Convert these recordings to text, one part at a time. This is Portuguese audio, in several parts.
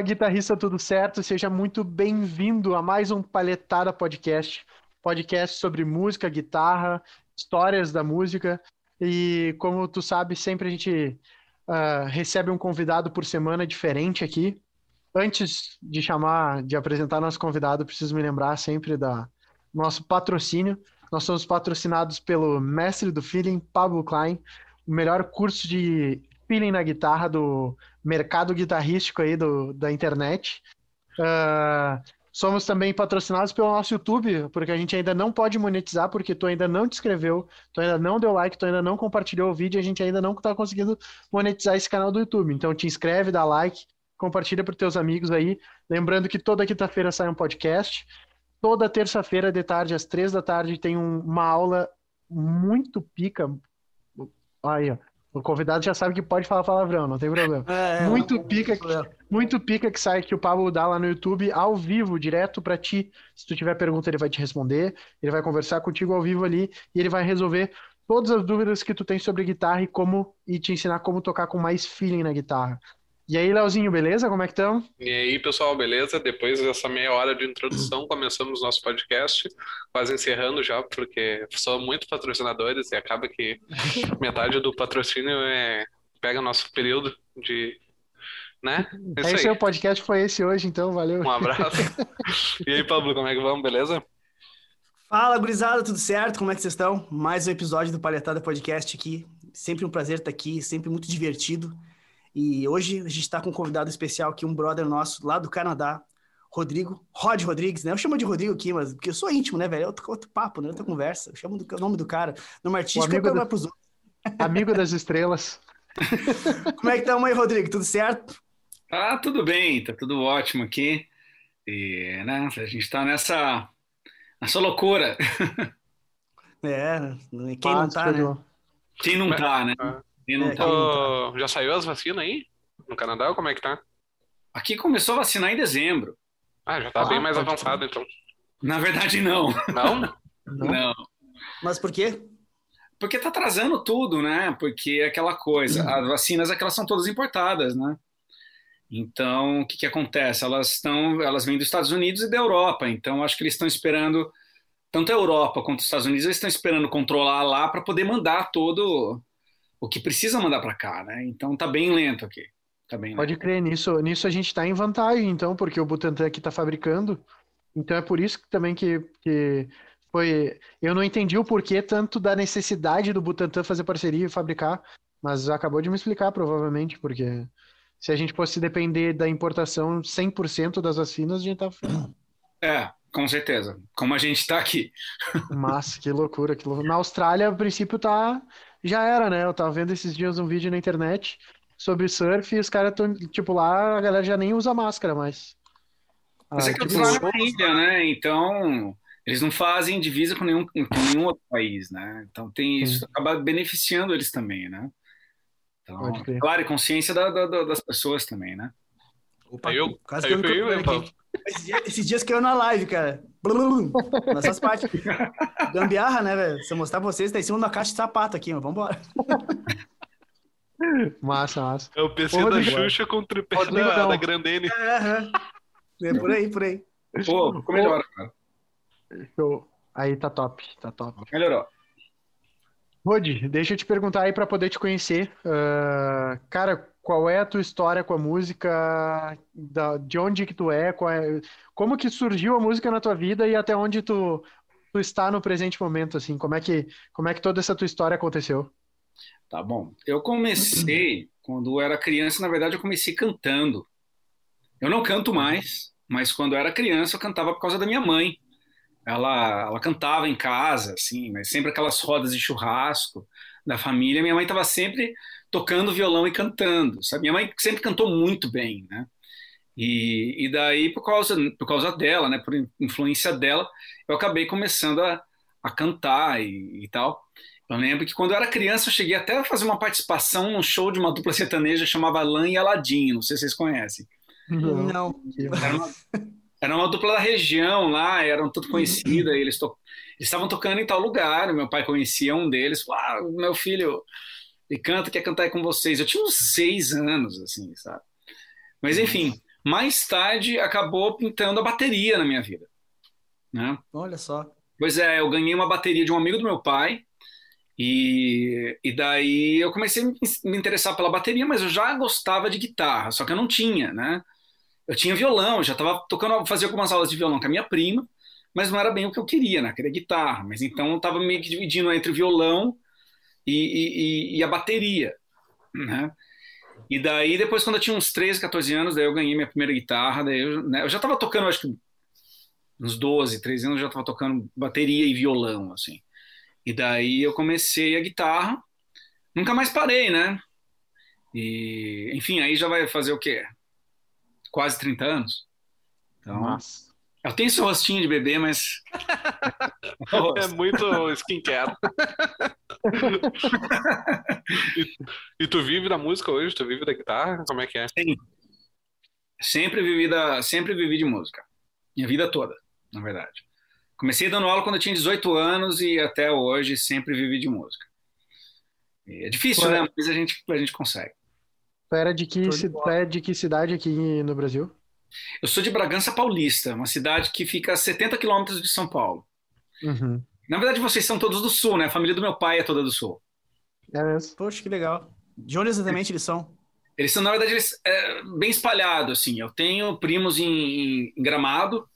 Fala guitarrista, tudo certo? Seja muito bem-vindo a mais um Palhetada Podcast, podcast sobre música, guitarra, histórias da música. E como tu sabe, sempre a gente uh, recebe um convidado por semana diferente aqui. Antes de chamar, de apresentar nosso convidado, preciso me lembrar sempre da nosso patrocínio. Nós somos patrocinados pelo mestre do feeling, Pablo Klein, o melhor curso de feeling na guitarra do mercado guitarrístico aí do, da internet. Uh, somos também patrocinados pelo nosso YouTube, porque a gente ainda não pode monetizar, porque tu ainda não te inscreveu, tu ainda não deu like, tu ainda não compartilhou o vídeo, a gente ainda não está conseguindo monetizar esse canal do YouTube. Então te inscreve, dá like, compartilha para teus amigos aí. Lembrando que toda quinta-feira sai um podcast. Toda terça-feira de tarde, às três da tarde, tem um, uma aula muito pica. Aí, ó. O convidado já sabe que pode falar palavrão, não tem problema. É, é muito não, pica, não muito pica que sai que o Pablo dá lá no YouTube ao vivo, direto para ti. Se tu tiver pergunta, ele vai te responder, ele vai conversar contigo ao vivo ali e ele vai resolver todas as dúvidas que tu tem sobre guitarra e como e te ensinar como tocar com mais feeling na guitarra. E aí, Leozinho, beleza? Como é que estão? E aí, pessoal, beleza? Depois dessa meia hora de introdução, começamos nosso podcast, quase encerrando já, porque são muitos patrocinadores e acaba que metade do patrocínio é pega nosso período de né? É isso aí, o podcast foi esse hoje, então, valeu. Um abraço. e aí, Pablo, como é que vamos, beleza? Fala, gurizada, tudo certo? Como é que vocês estão? Mais um episódio do Palhetada Podcast aqui. Sempre um prazer estar aqui, sempre muito divertido. E hoje a gente está com um convidado especial aqui, um brother nosso lá do Canadá, Rodrigo, Rod Rodrigues, né? Eu chamo de Rodrigo aqui, mas porque eu sou íntimo, né, velho? É outro, outro papo, né? Outra conversa. Eu chamo do, o nome do cara. Nome artístico é para os outros. Amigo das estrelas. Como é que tá, mãe, Rodrigo? Tudo certo? Ah, tudo bem, tá tudo ótimo aqui. E, né, a gente está nessa, nessa loucura. É, quem não tá, né? Quem não tá, né? Não é, tá. Oh, já saiu as vacinas aí? No Canadá, como é que tá? Aqui começou a vacinar em dezembro. Ah, já tá ah, bem mais avançado, então. Na verdade, não. Não? não. não. Mas por quê? Porque tá atrasando tudo, né? Porque é aquela coisa, as vacinas aquelas são todas importadas, né? Então, o que, que acontece? Elas estão, elas vêm dos Estados Unidos e da Europa. Então, acho que eles estão esperando tanto a Europa quanto os Estados Unidos, eles estão esperando controlar lá para poder mandar todo o que precisa mandar para cá, né? Então tá bem lento aqui. Tá bem Pode lento. crer, nisso, nisso a gente está em vantagem, então, porque o Butantan aqui está fabricando. Então é por isso que, também que, que foi. Eu não entendi o porquê tanto da necessidade do Butantan fazer parceria e fabricar, mas acabou de me explicar, provavelmente, porque se a gente fosse depender da importação 100% das vacinas, a gente tava. É, com certeza. Como a gente está aqui. Massa, que loucura, que loucura. Na Austrália, a princípio, tá já era, né? Eu tava vendo esses dias um vídeo na internet sobre surf e os caras estão, tipo, lá a galera já nem usa máscara mais. Mas é ah, é que tipo, eu na ilha, né? Então, eles não fazem divisa com nenhum, com nenhum outro país, né? Então tem isso, acaba beneficiando eles também, né? Então, claro, e consciência da, da, das pessoas também, né? Opa, eu, quase que eu, eu, eu, eu, esses dias, esses dias caiu na live, cara. Blum, nessas partes. Gambiarra, né, velho? Se eu mostrar pra vocês, tá em cima da caixa de sapato aqui, mas vambora. Massa, massa. É o PC Porra, da Xuxa com o tripé da, da Grandene. É, é, por aí, por aí. Pô, ficou melhor, cara. Show. Aí tá top, tá top. Melhorou. Rodi, deixa eu te perguntar aí para poder te conhecer. Uh, cara, qual é a tua história com a música, da, de onde que tu é, é, como que surgiu a música na tua vida e até onde tu, tu está no presente momento, assim, como é que como é que toda essa tua história aconteceu? Tá bom. Eu comecei quando eu era criança, na verdade eu comecei cantando. Eu não canto mais, mas quando eu era criança eu cantava por causa da minha mãe. Ela, ela cantava em casa, assim, mas sempre aquelas rodas de churrasco da família. Minha mãe estava sempre tocando violão e cantando. Sabe? Minha mãe sempre cantou muito bem, né? E, e daí, por causa, por causa dela, né, por influência dela, eu acabei começando a, a cantar e, e tal. Eu lembro que quando eu era criança, eu cheguei até a fazer uma participação num show de uma dupla sertaneja chamada Alain e Aladim, não sei se vocês conhecem. Não. Era uma, era uma dupla da região lá, eram tudo conhecida, eles to, estavam tocando em tal lugar, meu pai conhecia um deles, falou, ah, meu filho e canta, quer cantar com vocês. Eu tinha uns seis anos, assim, sabe? Mas enfim, mais tarde acabou pintando a bateria na minha vida. Né? Olha só. Pois é, eu ganhei uma bateria de um amigo do meu pai, e, e daí eu comecei a me interessar pela bateria, mas eu já gostava de guitarra, só que eu não tinha, né? Eu tinha violão, já estava tocando, fazia algumas aulas de violão com a minha prima, mas não era bem o que eu queria, né? Eu queria guitarra, mas então eu estava meio que dividindo entre o violão e, e, e, a bateria, né? E daí, depois, quando eu tinha uns 13, 14 anos, daí eu ganhei minha primeira guitarra, daí eu, né, eu já estava tocando, acho que uns 12, 13 anos, eu já estava tocando bateria e violão, assim. E daí eu comecei a guitarra, nunca mais parei, né? E, enfim, aí já vai fazer o quê? Quase 30 anos. Então, Nossa. Eu tenho esse rostinho de bebê, mas. é muito skincare. e, e, tu vive da música hoje? Tu vive da guitarra? Como é que é? Sim. Sempre vivi, da, sempre vivi de música. Minha vida toda, na verdade. Comecei dando aula quando eu tinha 18 anos e até hoje sempre vivi de música. E é difícil, Ué. né? Mas a gente, a gente consegue. Tu era de que, de, é de que cidade aqui no Brasil? Eu sou de Bragança Paulista, uma cidade que fica a 70 quilômetros de São Paulo. Uhum. Na verdade, vocês são todos do Sul, né? A família do meu pai é toda do Sul. É mesmo? Poxa, que legal. De onde exatamente eles são? Eles são, na verdade, eles, é, bem espalhados, assim. Eu tenho primos em, em Gramado,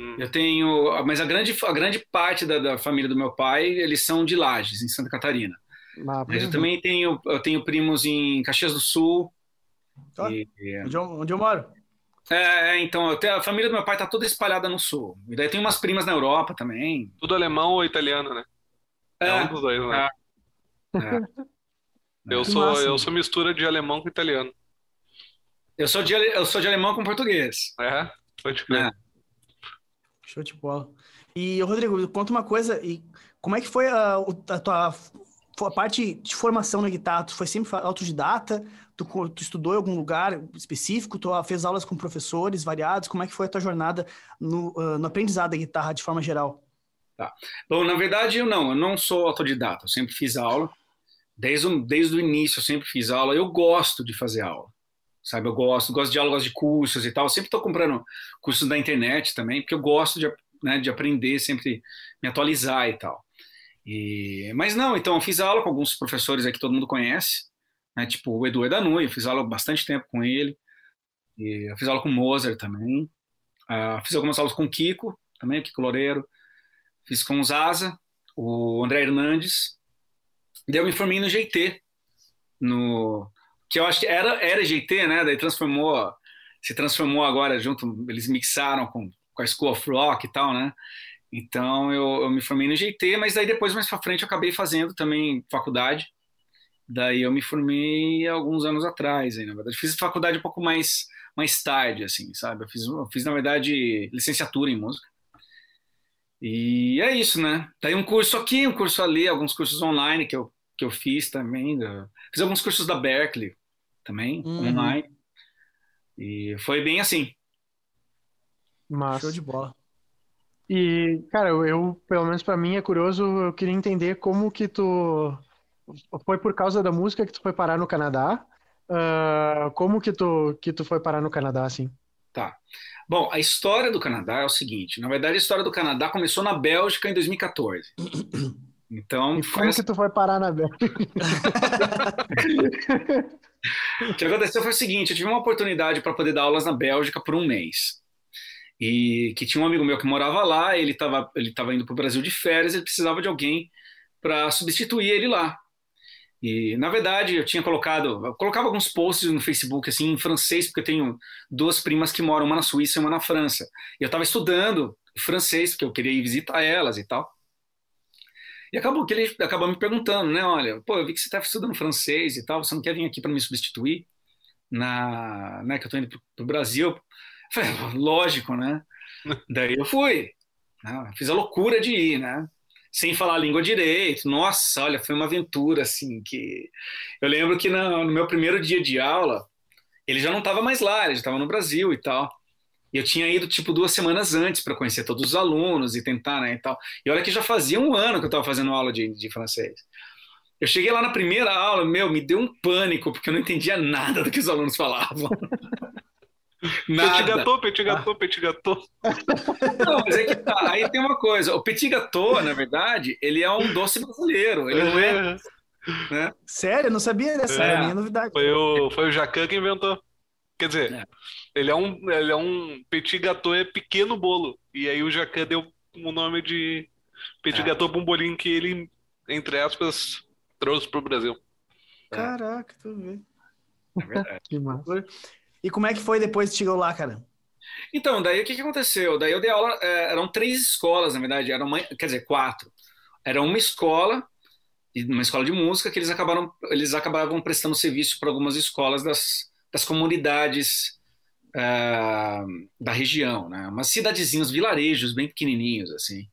hum. eu tenho... Mas a grande, a grande parte da, da, família do meu pai, eles são de Lages, em Santa Catarina. Ah, mas eu também tenho, eu tenho primos em Caxias do Sul. e, onde, eu, onde eu moro? É, é, então, tenho, a família do meu pai tá toda espalhada no sul. E daí tem umas primas na Europa também. Tudo alemão ou italiano, né? É, é um dos dois, né? É. é. Eu, sou, eu sou mistura de alemão com italiano. Eu sou de, eu sou de alemão com português. É? Pode crer. É. Show de bola. E, Rodrigo, conta uma coisa. E como é que foi a, a tua a parte de formação na guitarra? Tu foi sempre autodidata? Tu, tu, estudou em algum lugar específico? Tu fez aulas com professores variados? Como é que foi a tua jornada no, uh, no aprendizado da guitarra de forma geral? Tá. Bom, na verdade, eu não. Eu não sou autodidata. Eu sempre fiz aula. Desde o, desde o início, eu sempre fiz aula. Eu gosto de fazer aula. Sabe? Eu gosto. Gosto de aulas de cursos e tal. Eu sempre estou comprando cursos da internet também, porque eu gosto de, né, de aprender, sempre me atualizar e tal. E, mas não, então eu fiz aula com alguns professores aí que todo mundo conhece né? Tipo o Edu Edanui, eu fiz aula bastante tempo com ele. E eu fiz aula com o Moser também. Uh, fiz algumas aulas com o Kiko, também, o Kiko Loureiro. Fiz com o Zaza, o André Hernandes. Daí eu me formei no GT, no que eu acho que era era GT, né? Daí transformou, se transformou agora junto, eles mixaram com, com a School of Rock e tal, né? Então eu, eu me formei no GT, mas daí depois mais para frente eu acabei fazendo também faculdade Daí eu me formei alguns anos atrás, aí, na verdade. Fiz faculdade um pouco mais, mais tarde, assim, sabe? Eu fiz, eu fiz, na verdade, licenciatura em música. E é isso, né? Daí um curso aqui, um curso ali, alguns cursos online que eu, que eu fiz também. Fiz alguns cursos da Berkeley também, uhum. online. E foi bem assim. Massa. Show de bola. E, cara, eu, pelo menos para mim, é curioso, eu queria entender como que tu foi por causa da música que tu foi parar no Canadá? Uh, como que tu, que tu foi parar no Canadá, assim? Tá. Bom, a história do Canadá é o seguinte. Na verdade, a história do Canadá começou na Bélgica em 2014. Então, e como que tu foi parar na Bélgica? o que aconteceu foi o seguinte: eu tive uma oportunidade para poder dar aulas na Bélgica por um mês. E que tinha um amigo meu que morava lá, ele estava ele tava indo para o Brasil de férias, ele precisava de alguém para substituir ele lá. E, na verdade, eu tinha colocado, eu colocava alguns posts no Facebook, assim, em francês, porque eu tenho duas primas que moram, uma na Suíça e uma na França. E eu estava estudando francês, porque eu queria ir visitar elas e tal. E acabou que ele acabou me perguntando, né, olha, pô, eu vi que você está estudando francês e tal, você não quer vir aqui para me substituir? Na, né, que eu estou indo para o Brasil. Eu falei, lógico, né? Daí eu fui. Né, fiz a loucura de ir, né? Sem falar a língua direito. Nossa, olha, foi uma aventura assim que eu lembro que no, no meu primeiro dia de aula ele já não estava mais lá, ele estava no Brasil e tal. E eu tinha ido tipo duas semanas antes para conhecer todos os alunos e tentar, né, e tal. E olha que já fazia um ano que eu estava fazendo aula de, de francês. Eu cheguei lá na primeira aula, meu, me deu um pânico porque eu não entendia nada do que os alunos falavam. Nada. Petit gâteau, petit gâteau, petit gâteau. Não, mas é que tá. Aí tem uma coisa. O petit gâteau, na verdade, ele é um doce brasileiro. Ele não é, né? Sério, eu não sabia dessa, É. a minha novidade. Foi o, foi o Jacan que inventou. Quer dizer, É. ele é um, ele é um petit gâteau, é pequeno bolo. E aí o Jacan deu o nome de petit É. gâteau pra um bolinho que ele, entre aspas, trouxe pro Brasil. Caraca, tu vê. É verdade. Que massa. E como é que foi depois que chegou lá, cara? Então, daí o que, que aconteceu? Daí eu dei aula, é, eram três escolas, na verdade, eram uma, quer dizer, quatro. Era uma escola, uma escola de música, que eles acabaram, eles acabavam prestando serviço para algumas escolas das, das comunidades ah, da região, né? Umas cidadezinhos, vilarejos bem pequenininhos, assim.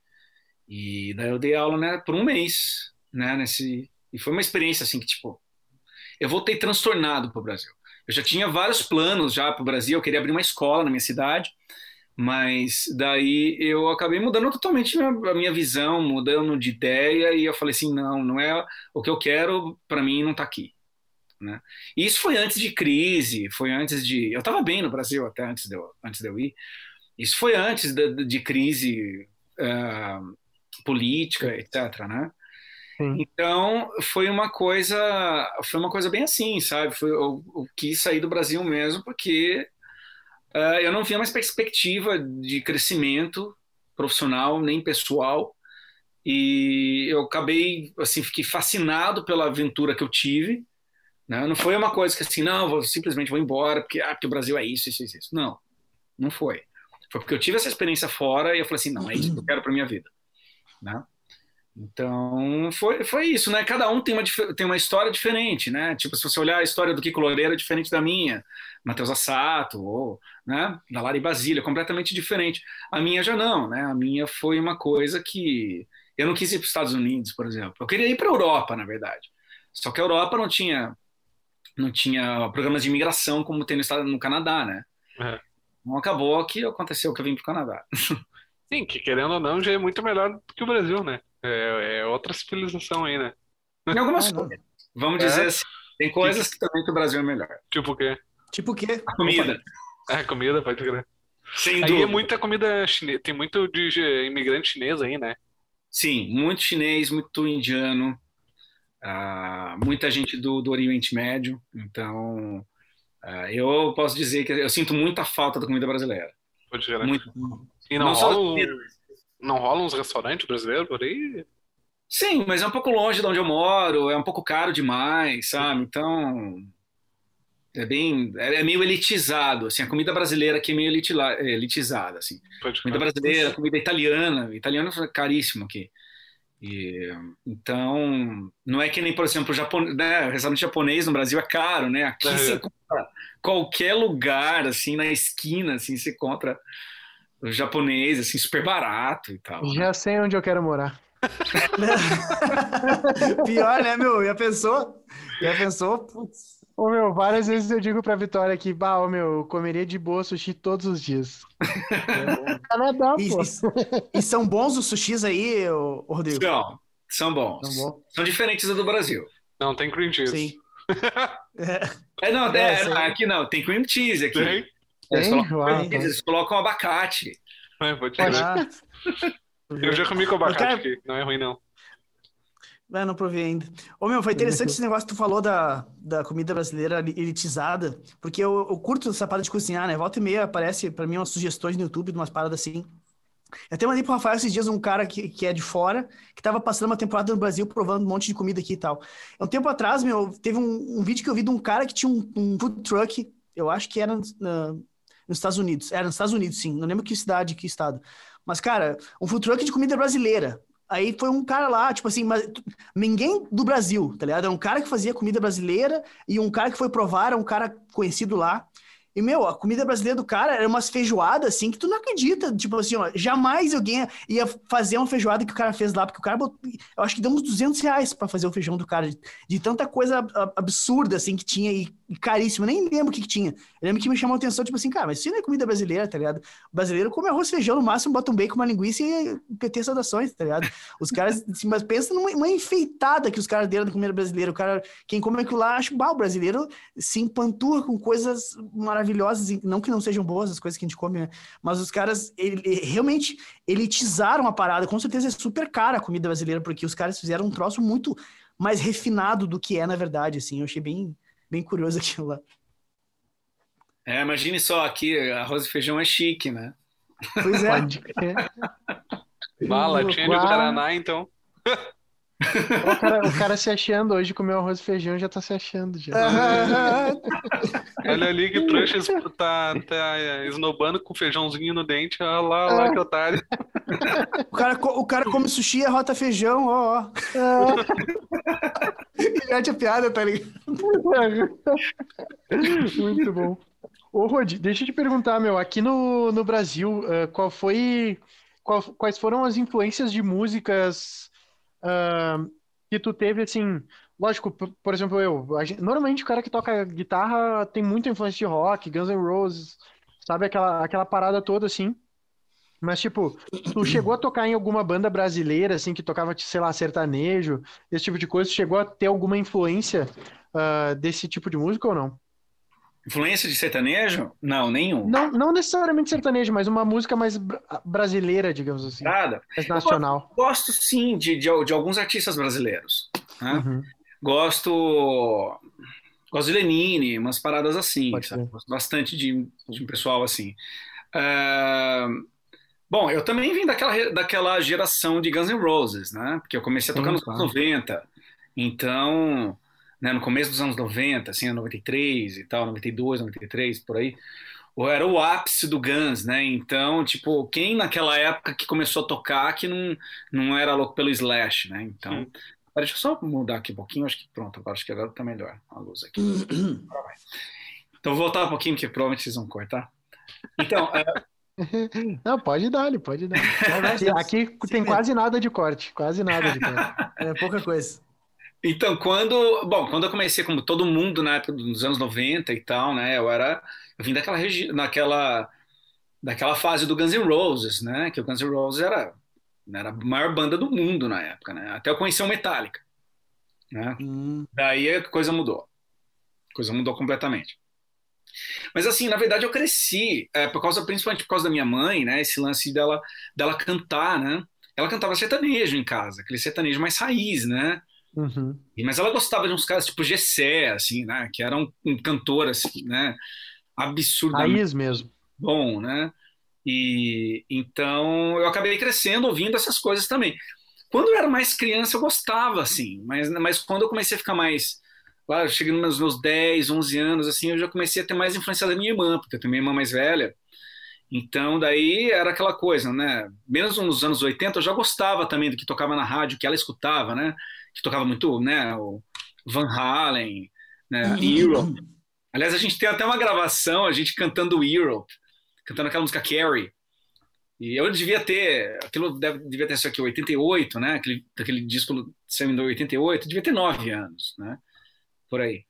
E daí eu dei aula, né, por um mês, né, nesse... E foi uma experiência, assim, que, tipo, eu voltei transtornado para o Brasil. Eu já tinha vários planos já para o Brasil, eu queria abrir uma escola na minha cidade, mas daí eu acabei mudando totalmente a minha- visão, mudando de ideia, e eu falei assim, não, não é o que eu quero, para mim não está aqui. Né? E isso foi antes de crise, foi antes de... Eu estava bem no Brasil até antes de eu, antes de eu ir. Isso foi antes de, de crise ah, política, etc, né? Sim. Então foi uma coisa, foi uma coisa bem assim, sabe? Foi, eu, eu quis sair do Brasil mesmo porque ah, eu não via mais perspectiva de crescimento profissional nem pessoal e eu acabei assim fiquei fascinado pela aventura que eu tive. Né? Não foi uma coisa que assim, não, vou simplesmente vou embora porque, ah, porque o Brasil é isso, isso, isso. Não, não foi. Foi porque eu tive essa experiência fora e eu falei assim, não, é isso que eu quero para minha vida, né? Então, foi, foi isso, né? Cada um tem uma, tem uma história diferente, né? Tipo, se você olhar a história do Kiko Loureiro é diferente da minha, Matheus Assato, ou, né? Da Lari Basília, completamente diferente. A minha já não, né? A minha foi uma coisa que... Eu não quis ir para os Estados Unidos, por exemplo. Eu queria ir para a Europa, na verdade. Só que a Europa não tinha, não tinha programas de imigração como tem no, estado, no Canadá, né? É. Então acabou que aconteceu que eu vim para o Canadá. Sim, que querendo ou não, já é muito melhor do que o Brasil, né? É, é outra civilização aí, né? Em algumas Ah, coisas. Vamos É. dizer assim, tem coisas que também que o Brasil é melhor. Tipo o quê? Tipo o quê? A comida, É, comida, pode crer. sem Aí é dúvida. muita comida chinesa, tem muito de imigrante chinês aí, né? Sim, muito chinês, muito indiano, ah, muita gente do, do Oriente Médio. Então, ah, eu posso dizer que eu sinto muita falta da comida brasileira. Pode crer. Muito. E não, Não só comida. Não rola uns restaurantes brasileiros por aí? Sim, mas é um pouco longe de onde eu moro, é um pouco caro demais, sabe? Então, é bem, é meio elitizado, assim, a comida brasileira aqui é meio elitila- elitizada, assim. Pode Comida brasileira, comida italiana, italiano é caríssimo aqui. E, então, não é que nem, por exemplo, o japon... né, restaurante japonês no Brasil é caro, né? Aqui É. você encontra qualquer lugar, assim, na esquina, assim, você o japonês, assim, super barato e tal. Já sei onde eu quero morar. Pior, né, meu? Já pensou? Já pensou? Putz. Ô, meu, várias vezes eu digo pra Vitória que, bah, ô, meu, eu comeria de boa sushi todos os dias. Canadá, E, pô. e- e são bons os sushis aí, ô, Rodrigo? São, são bons. São bons. São diferentes do Brasil. Não, tem cream cheese. Sim. É, É, não, É, é, aqui não, tem cream cheese aqui. Tem? Eles, Tem? colocam, Uau, eles colocam abacate. É, ah, Eu já comi com abacate Cara- aqui, não é ruim não. Ah, não provei ainda. Ô, meu, foi interessante esse negócio que tu falou da, da comida brasileira elitizada, porque eu, eu curto essa parada de cozinhar, né? Volta e meia aparece pra mim umas sugestões no YouTube de umas paradas assim. Eu até mandei pro Rafael esses dias um cara que, que é de fora, que tava passando uma temporada no Brasil provando um monte de comida aqui e tal. Um tempo atrás, meu, teve um, um vídeo que eu vi de um cara que tinha um, um food truck, eu acho que era na- nos Estados Unidos. Era nos Estados Unidos, sim. Não lembro que cidade, que estado. Mas, cara, um food truck de comida brasileira. Aí foi um cara lá, tipo assim, mas ninguém do Brasil, tá ligado? Era um cara que fazia comida brasileira e um cara que foi provar, era um cara conhecido lá. E, meu, a comida brasileira do cara era umas feijoadas, assim, que tu não acredita. Tipo assim, ó, jamais alguém ia fazer uma feijoada que o cara fez lá, porque o cara botou, eu acho que deu uns 200 reais pra fazer o feijão do cara, de, de tanta coisa ab- absurda, assim, que tinha. E, caríssimo, nem lembro o que, que tinha. Eu lembro que me chamou a atenção, tipo assim, cara, mas isso não é comida brasileira, tá ligado? O brasileiro come arroz, feijão, no máximo bota um bacon, uma linguiça e PT saudações, tá ligado? Os caras, assim, mas pensa numa enfeitada que os caras deram da comida brasileira. O cara, quem come aquilo lá, acha, bah, o brasileiro se empanturra com coisas maravilhosas, não que não sejam boas as coisas que a gente come, né? Mas os caras, ele, realmente elitizaram a parada. Com certeza é super cara a comida brasileira, porque os caras fizeram um troço muito mais refinado do que é na verdade, assim. Eu achei bem, bem curioso aquilo lá. É, imagine só, aqui arroz e feijão é chique, né? Pois é. Pode crer. Bala, tinha do Paraná, então. O cara, o cara se achando hoje comeu arroz e feijão já tá se achando já. Olha ali que trouxa tá, tá esnobando com feijãozinho no dente. Olha lá, olha lá que otário. O cara, o cara come sushi e rota feijão, ó, ó. E mete a piada, tá ligado? Muito bom. Ô, Rod, deixa eu te perguntar, meu, aqui no, no Brasil, eh, qual foi, qual- quais foram as influências de músicas ah, que tu teve, assim, lógico, por, por exemplo, eu, gente- normalmente o cara que toca guitarra tem muita influência de rock, Guns N' Roses, sabe, aquela, aquela parada toda, assim, mas, tipo, tu chegou a tocar em alguma banda brasileira, assim, que tocava, sei lá, sertanejo, esse tipo de coisa, tu chegou a ter alguma influência ah, desse tipo de música ou não? Influência de sertanejo? Não, nenhum. Não, não necessariamente sertanejo, mas uma música mais bra- brasileira, digamos assim, Nada. mais nacional. Gosto sim de, de, de alguns artistas brasileiros. né? Uhum. Gosto. Gosto de Lenine, umas paradas assim. Gosto bastante de, de um pessoal assim. Ah, bom, eu também vim daquela, daquela geração de Guns N' Roses, né? Porque eu comecei a tocar Sim, nos anos 90. Então, né, no começo dos anos 90, assim, 93 e tal, 92, 93, por aí. ou Era o ápice do Guns, né? Então, tipo, quem naquela época que começou a tocar que não, não era louco pelo Slash, né? Então. Pera, deixa eu só mudar aqui um pouquinho, acho que pronto, agora acho que agora tá melhor a luz aqui. Então, vou voltar um pouquinho, porque provavelmente vocês vão cortar. Então, é, Não, pode dar, pode dar. Aqui, tem quase nada de corte, quase nada de corte. É pouca coisa. Então, quando, bom, quando eu comecei, como todo mundo na época dos anos 90 e tal, né, eu era, eu vim daquela naquela, daquela fase do Guns N' Roses, né, que o Guns N' Roses era, era a maior banda do mundo na época, né, até eu conhecer o Metallica, né, Hum, daí a coisa mudou, a coisa mudou completamente. Mas assim, na verdade eu cresci, é, por causa, principalmente por causa da minha mãe, né, esse lance dela, dela cantar, né, ela cantava sertanejo em casa, aquele sertanejo mais raiz, né, Uhum. Mas ela gostava de uns caras tipo Gessé, assim, né? Que era um, um cantor, assim, né? Absurdamente Raiz mesmo. bom, né? E então eu acabei crescendo ouvindo essas coisas também. Quando eu era mais criança, eu gostava, assim, mas, mas quando eu comecei a ficar mais. Lá, cheguei nos meus 10, 11 anos, assim, eu já comecei a ter mais influência da minha irmã, porque eu tenho minha irmã mais velha. Então, daí era aquela coisa, né? Menos nos anos 80, eu já gostava também do que tocava na rádio, que ela escutava, né? Que tocava muito, né? O Van Halen, né? Europe. Aliás, a gente tem até uma gravação, a gente cantando Europe, cantando aquela música Carrie. E eu devia ter, aquilo deve, devia ter sido aqui 88, né? Aquele, aquele disco saiu em 88, devia ter 9 anos, né? Por aí.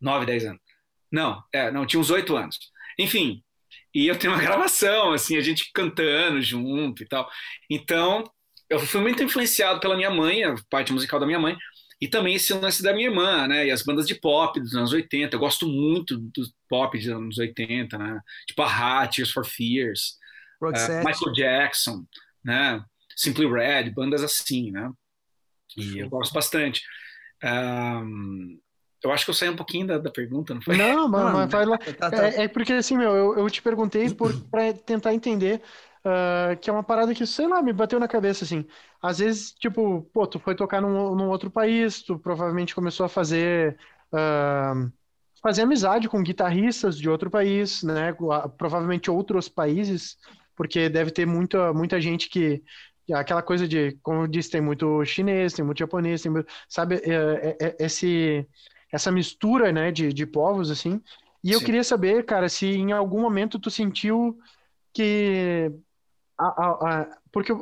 9, 10 anos. Não, é, não, tinha uns 8 anos. Enfim, e eu tenho uma gravação, assim, a gente cantando junto e tal. Então, eu fui muito influenciado pela minha mãe, a parte musical da minha mãe, e também esse lance da minha irmã, né? E as bandas de pop dos anos 80. Eu gosto muito do pop dos anos 80, né? Tipo a Hat, Tears for Fears, Roxette. Michael Jackson, né? Simply Red, bandas assim, né? E eu gosto bastante. Ahn, eu acho que eu saí um pouquinho da, da pergunta, não foi? Não, mas, Não, mas vai lá. Tá, tá. É, é porque assim, meu, eu, eu te perguntei por, pra tentar entender ah, que é uma parada que, sei lá, me bateu na cabeça, assim. Às vezes, tipo, pô, tu foi tocar num, num outro país, tu provavelmente começou a fazer, ah, fazer amizade com guitarristas de outro país, né? Provavelmente outros países, porque deve ter muita, muita gente que. Aquela coisa de, como eu disse, tem muito chinês, tem muito japonês, tem muito, sabe, é, é- é- esse, essa mistura, né, de, de povos, assim. E eu Sim. queria saber, cara, se em algum momento tu sentiu que a, a- a- porque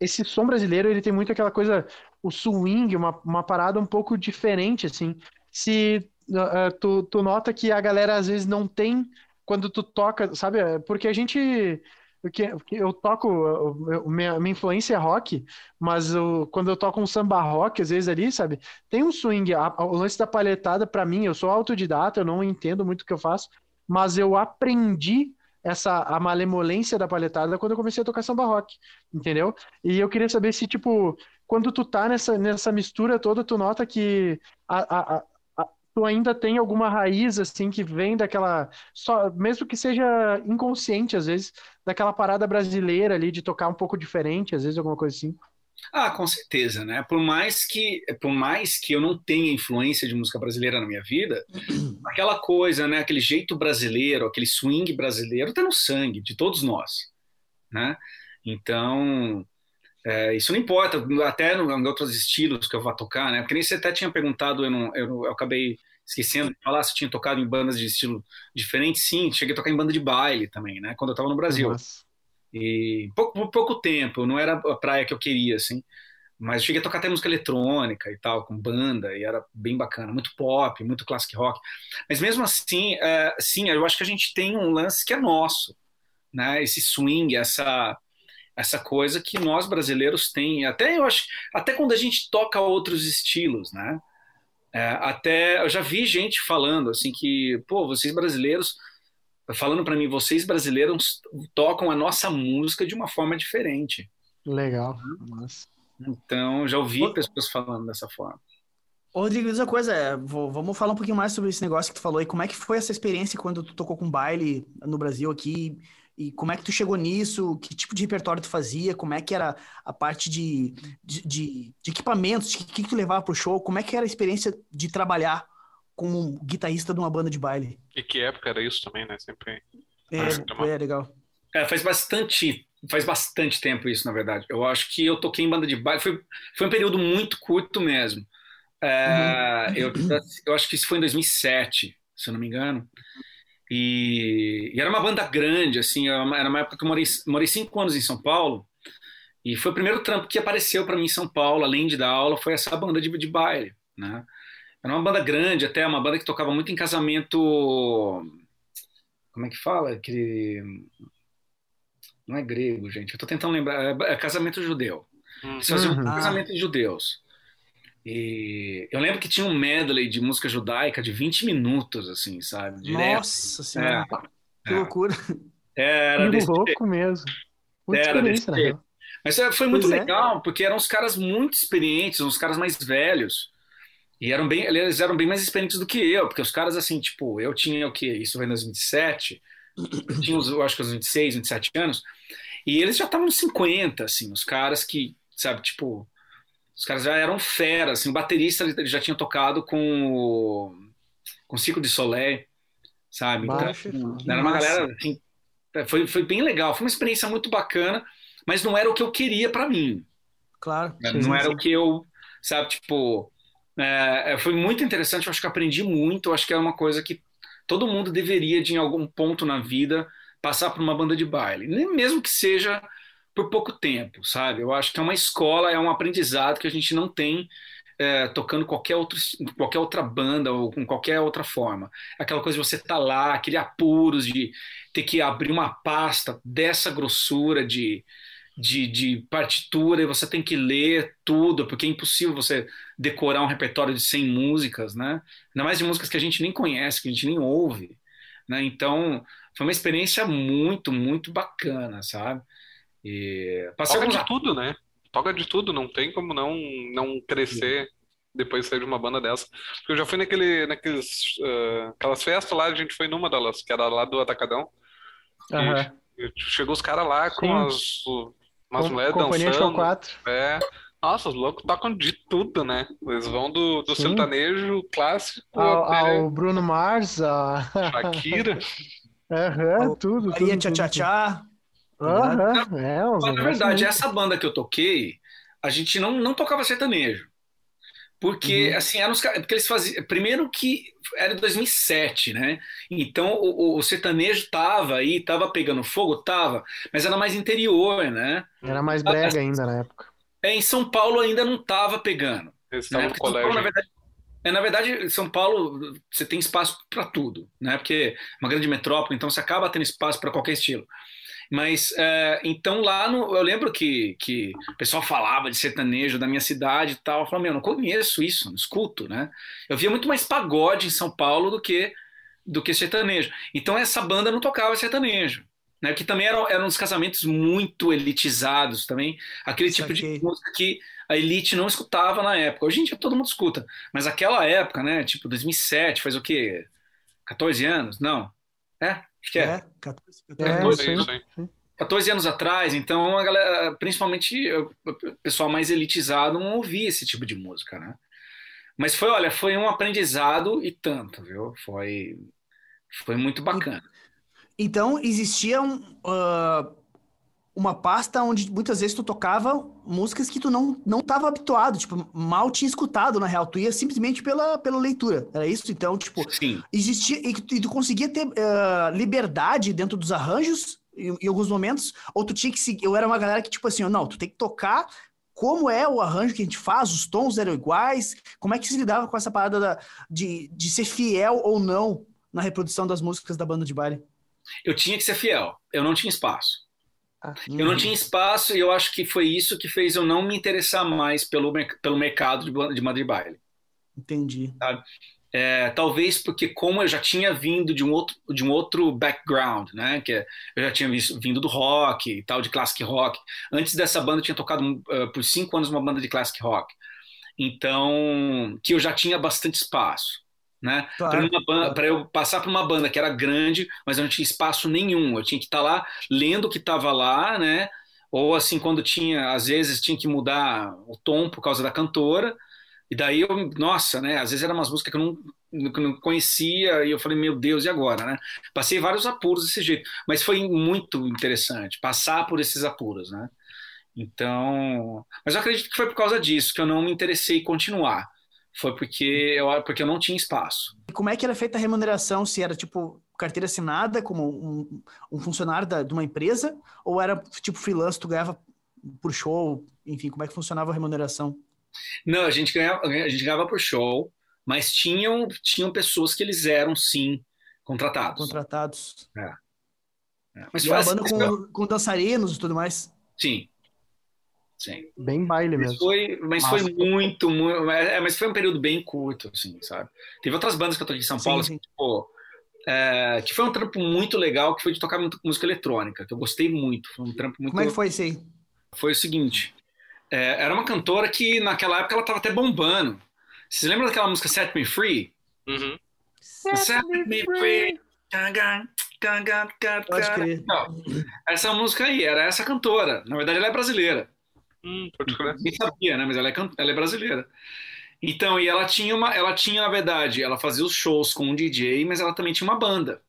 esse som brasileiro ele tem muito aquela coisa, o swing, uma, uma parada um pouco diferente, assim. Se uh, tu, tu nota que a galera às vezes não tem quando tu toca, sabe? Porque a gente. Porque eu toco, minha, minha influência é rock, mas eu, quando eu toco um samba rock, às vezes ali, sabe? Tem um swing. A, o lance da palhetada, para mim, eu sou autodidata, eu não entendo muito o que eu faço, mas eu aprendi essa a malemolência da palhetada quando eu comecei a tocar samba rock, entendeu? E eu queria saber se, tipo, quando tu tá nessa, nessa mistura toda, tu nota que a, a, tu ainda tem alguma raiz assim que vem daquela só mesmo que seja inconsciente às vezes daquela parada brasileira ali de tocar um pouco diferente às vezes alguma coisa assim ah com certeza né por mais que por mais que eu não tenha influência de música brasileira na minha vida aquela coisa né aquele jeito brasileiro aquele swing brasileiro tá no sangue de todos nós né então é, isso não importa, até no, em outros estilos que eu vá tocar, né? Porque nem você até tinha perguntado, eu, não, eu, eu acabei esquecendo de falar se tinha tocado em bandas de estilo diferente. Sim, cheguei a tocar em banda de baile também, né? Quando eu estava no Brasil. Nossa. E pouco, pouco tempo, não era a praia que eu queria, assim. Mas cheguei a tocar até música eletrônica e tal, com banda, e era bem bacana, muito pop, muito classic rock. Mas mesmo assim, é, sim, eu acho que a gente tem um lance que é nosso, né? Esse swing, essa essa coisa que nós brasileiros tem até eu acho até quando a gente toca outros estilos né é, até eu já vi gente falando assim que pô vocês brasileiros falando para mim vocês brasileiros tocam a nossa música de uma forma diferente legal Nossa. então já ouvi pessoas falando dessa forma Rodrigo, diz uma coisa, é, vou, vamos falar um pouquinho mais sobre esse negócio que tu falou e como é que foi essa experiência quando tu tocou com baile no Brasil aqui e como é que tu chegou nisso? Que tipo de repertório tu fazia? Como é que era a parte de, de, de, de equipamentos? O que, que tu levava pro show? Como é que era a experiência de trabalhar como guitarrista de uma banda de baile? E que época era isso também, né? Sempre. É, é legal. É, faz bastante, faz bastante tempo isso, na verdade. Eu acho que eu toquei em banda de baile, foi, foi um período muito curto mesmo. É, uhum. eu, eu acho que isso foi em 2007, se eu não me engano. E, e, era uma banda grande, assim, era uma, era uma época que eu morei, morei cinco anos em São Paulo, e foi o primeiro trampo que apareceu para mim em São Paulo, além de dar aula, foi essa banda de, de baile, né? Era uma banda grande, até uma banda que tocava muito em casamento. Como é que fala? Aquele. Não é grego, gente. Eu tô tentando lembrar. É, é casamento judeu. Eles faziam uhum. casamento de judeus. E eu lembro que tinha um medley de música judaica de 20 minutos, assim, sabe? Direto. Nossa senhora, é, que é. loucura. Era que louco mesmo. Muita era desse jeito. Mas é, foi muito pois é. legal, é. porque eram uns caras muito experientes, uns caras mais velhos. E eram bem, eles eram bem mais experientes do que eu, porque os caras, assim, tipo, eu tinha o quê? Isso foi em 2027, eu tinha, eu acho que uns 26, 27 anos, e eles já estavam nos 50, assim, os caras que, sabe, tipo, os caras já eram feras, assim, o baterista ele já tinha tocado com o, com o de Soleil, sabe? Então, era uma galera, assim, é, foi, foi bem legal, foi uma experiência muito bacana, mas não era o que eu queria para mim. Claro. Sim, não era sim. o que eu, sabe, tipo, é, é, foi muito interessante, eu acho que aprendi muito, eu acho que é uma coisa que todo mundo deveria, de em algum ponto na vida, passar por uma banda de baile, nem mesmo que seja por pouco tempo, sabe? Eu acho que é uma escola, é um aprendizado que a gente não tem é, tocando qualquer, outro, qualquer outra banda ou com qualquer outra forma. Aquela coisa de você estar tá lá, aquele apuros de ter que abrir uma pasta dessa grossura de, de, de, partitura e você tem que ler tudo, porque é impossível você decorar um repertório de 100 músicas, né? Ainda mais de músicas que a gente nem conhece, que a gente nem ouve, né? Então, foi uma experiência muito, muito bacana, sabe? E passei Toca de tudo, né? Toca de tudo, não tem como não, não crescer depois de sair de uma banda dessa. Porque eu já fui naquele, naqueles, uh, aquelas festas lá, a gente foi numa delas, que era lá do Atacadão. Uhum. E chegou os caras lá com Sim. as, umas mulheres Companhia dançando. 4. É. Nossa, os loucos tocam de tudo, né? Eles vão do, do sertanejo clássico ao, ao Bruno Mars, a Shakira. Aham, uhum, tudo. Maria Tchá Tchá Tchá. Uhum, é, Mas, na verdade, essa banda que eu toquei, a gente não, não tocava sertanejo. Porque, uhum. assim, eram os Porque eles faziam. Primeiro que era 2007, né? Então o, o, sertanejo tava aí, tava pegando fogo, tava, mas era mais interior, né? Era mais brega ainda na época. É, em São Paulo ainda não tava pegando. Eles estavam né? no colégio. Paulo, na verdade, É, na verdade, São Paulo, você tem espaço para tudo, né? Porque é uma grande metrópole, então você acaba tendo espaço para qualquer estilo. Mas, é, então lá no, eu lembro que, que o pessoal falava de sertanejo da minha cidade e tal. Eu falava, meu, eu não conheço isso, não escuto, né? Eu via muito mais pagode em São Paulo do que, do que sertanejo. Então essa banda não tocava sertanejo. Né, que também eram, eram uns casamentos muito elitizados também, aquele tipo de música que a elite não escutava na época. Hoje em dia todo mundo escuta, mas aquela época, né, tipo 2007, faz o quê? 14 anos? Não. É, acho que é. é 14, 14, é, 14, 14 anos atrás, então a galera, principalmente o pessoal mais elitizado não ouvia esse tipo de música, né? Mas foi, olha, foi um aprendizado e tanto, viu? Foi, foi muito bacana. Então, existia um, uh, uma pasta onde muitas vezes tu tocava músicas que tu não não estava habituado, tipo, mal tinha escutado, na real. Tu ia simplesmente pela, pela leitura. Era isso? Então, tipo, Sim. existia. E, e tu conseguia ter uh, liberdade dentro dos arranjos em, em, alguns momentos, ou tu tinha que seguir. Eu era uma galera que, tipo assim, não, tu tem que tocar. Como é o arranjo que a gente faz? Os tons eram iguais? Como é que se lidava com essa parada da, de, de ser fiel ou não na reprodução das músicas da banda de baile? Eu tinha que ser fiel, eu não tinha espaço. Eu não tinha espaço e eu acho que foi isso que fez eu não me interessar mais pelo, pelo mercado de, de Madrid Baile. Entendi. É, talvez porque como eu já tinha vindo de um outro, de um outro background, né? Que é, eu já tinha visto, vindo do rock e tal, de classic rock. Antes dessa banda eu tinha tocado uh, por cinco anos uma banda de classic rock. Então, que eu já tinha bastante espaço né? Claro, para eu passar para uma banda que era grande, mas eu não tinha espaço nenhum. Eu tinha que estar tá lá lendo o que estava lá, né? Ou assim, quando tinha, às vezes tinha que mudar o tom por causa da cantora. E daí eu, nossa, né? Às vezes eram umas músicas que eu não, que eu não conhecia e eu falei, meu Deus, e agora, né? Passei vários apuros desse jeito, mas foi muito interessante passar por esses apuros, né? Então, mas eu acredito que foi por causa disso que eu não me interessei em continuar foi porque eu, porque eu não tinha espaço. E como é que era feita a remuneração? Se era tipo carteira assinada como um, um funcionário da, de uma empresa ou era tipo freelance, tu ganhava por show? Enfim, como é que funcionava a remuneração? Não, a gente ganhava, a gente ganhava por show, mas tinham, tinham pessoas que eles eram sim contratados. Contratados. É. é. Mas e foi assim, com, com dançarinos e tudo mais? Sim, Sim. Bem baile mesmo. Mas foi, mas foi muito, muito. É, mas foi um período bem curto, assim, sabe? Teve outras bandas que eu toquei em São Paulo, sim, sim. Tipo, é, que foi um trampo muito legal, que foi de tocar música eletrônica, que eu gostei muito. Foi um trampo muito. Como é que foi isso aí? Foi o seguinte: é, era uma cantora que naquela época ela tava até bombando. Vocês lembram daquela música Set Me Free? Uhum. Set, Set Me Free. Pode crer. Não, essa música aí, era essa cantora. Na verdade, ela é brasileira. Hum. Nem sabia, né? Mas ela é, ela é brasileira. Então, e ela tinha uma, ela tinha, na verdade, ela fazia os shows com um DJ, mas ela também tinha uma banda.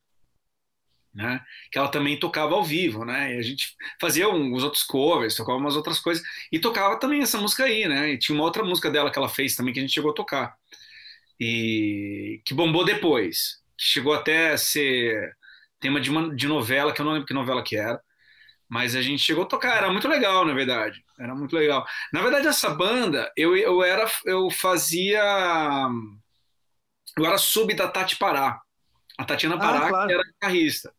Né? Que ela também tocava ao vivo, né? E a gente fazia uns outros covers, tocava umas outras coisas e tocava também essa música aí, né? E tinha uma outra música dela que ela fez também que a gente chegou a tocar. E que bombou depois, que chegou até a ser tema de uma de novela, que eu não lembro que novela que era. Mas a gente chegou a tocar, era muito legal, na verdade. Era muito legal. Na verdade, essa banda, eu, eu era, eu fazia, eu era sub da Tati Pará. A Tatiana ah, Pará, ah, claro. que era guitarrista.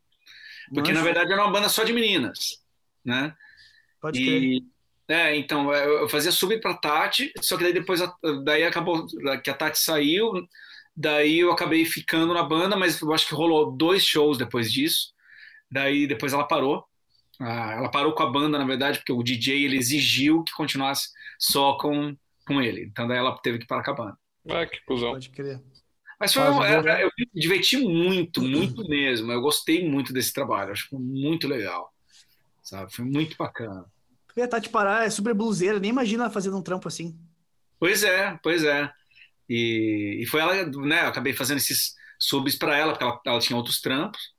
Porque, Nossa. na verdade, era uma banda só de meninas, né? Pode e, É, então, eu fazia sub pra Tati, só que daí depois, daí acabou, que a Tati saiu, daí eu acabei ficando na banda, mas eu acho que rolou dois shows depois disso. Daí depois ela parou. Ah, ela parou com a banda, na verdade, porque o DJ ele exigiu que continuasse só com, com ele. Então daí ela teve que parar com a banda. Ah, que cuzão. Pode crer. Mas foi, eu, eu, eu me diverti muito, muito mesmo. Eu gostei muito desse trabalho. Acho muito legal. Sabe? Foi muito bacana. Porque a Tati Pará é super bluseira, nem imagina fazendo um trampo assim. Pois é, pois é. E, e foi ela, né? Eu acabei fazendo esses subs para ela, porque ela, ela tinha outros trampos.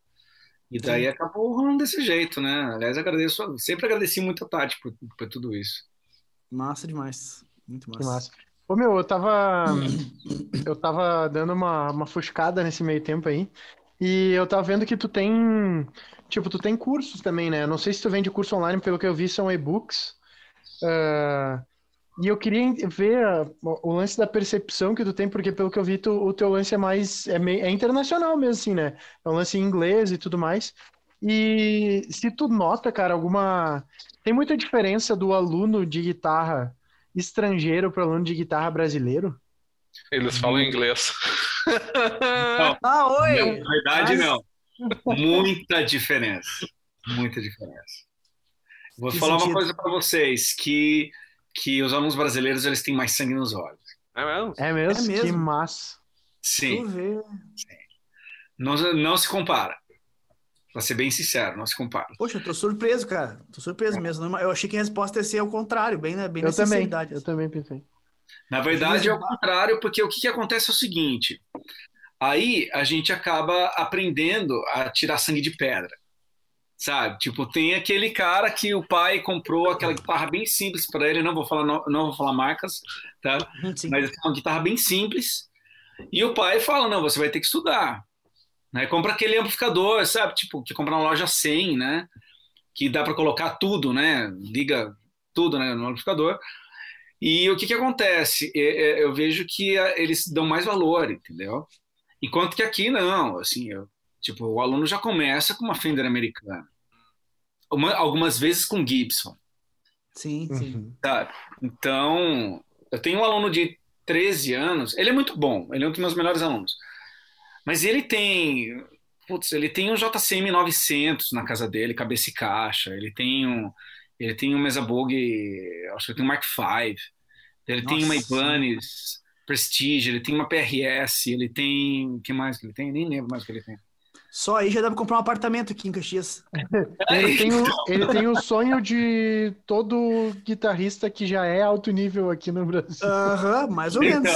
E daí Sim. acabou rolando desse jeito, né? Aliás, agradeço, sempre agradeci muito a Tati por, por tudo isso. Massa demais. Muito massa. Que massa. Ô meu, eu tava. eu tava dando uma, uma fuscada nesse meio tempo aí. E eu tava vendo que tu tem. Tipo, tu tem cursos também, né? Não sei se tu vende curso online, pelo que eu vi, são e-books. Uh, E eu queria ver a- o lance da percepção que tu tem, porque pelo que eu vi, tu- o teu lance é mais é, meio- é internacional mesmo, assim, né? É um lance em inglês e tudo mais. E se tu nota, cara, alguma. Tem muita diferença do aluno de guitarra estrangeiro para o aluno de guitarra brasileiro? Eles falam inglês. Ah, oi! Na verdade, Mas- não. Muita diferença. Muita diferença. Vou Que falar sentido? uma coisa para vocês, que, que os alunos brasileiros eles têm mais sangue nos olhos. É mesmo? É mesmo? É mesmo? Que massa. Sim, vê. não, não se compara. Pra ser bem sincero, não se compara. Poxa, eu tô surpreso, cara. Tô surpreso mesmo. Eu achei que a resposta ia ser ao contrário, bem, né? bem Eu na também. sinceridade. Eu também pensei. Na verdade, é o contrário, porque o que, que acontece é o seguinte: aí a gente acaba aprendendo a tirar sangue de pedra. Sabe? Tipo, tem aquele cara que o pai comprou aquela guitarra bem simples para ele, não vou falar, não, não vou falar marcas, tá? Hum, Sim. Mas é uma guitarra bem simples. E o pai fala: não, você vai ter que estudar. Né? Compra aquele amplificador, sabe? Tipo, que compra na loja 100, né? Que dá para colocar tudo, né? Liga tudo né? no amplificador. E o que, que acontece? É, é, Eu vejo que ah, eles dão mais valor, entendeu? Enquanto que aqui não, assim, eu- tipo, o aluno já começa com uma Fender americana. Uma- algumas vezes com Gibson. Sim, sim. Uhum. Sabe? Então, eu tenho um aluno de 13 anos, ele é muito bom, ele é um dos meus melhores alunos. Mas ele tem, putz, ele tem um JCM 900 na casa dele, cabeça e caixa, ele tem um, ele tem um Mesa Bog, acho que ele tem um Mark V, ele tem uma Nossa. Ibanez Prestige, ele tem uma PRS, ele tem, o que mais que ele tem? Nem lembro mais o que ele tem. Só aí já dá pra comprar um apartamento aqui em Caxias. Ele tem, o, ele tem o sonho de todo guitarrista que já é alto nível aqui no Brasil. Aham, mais ou menos.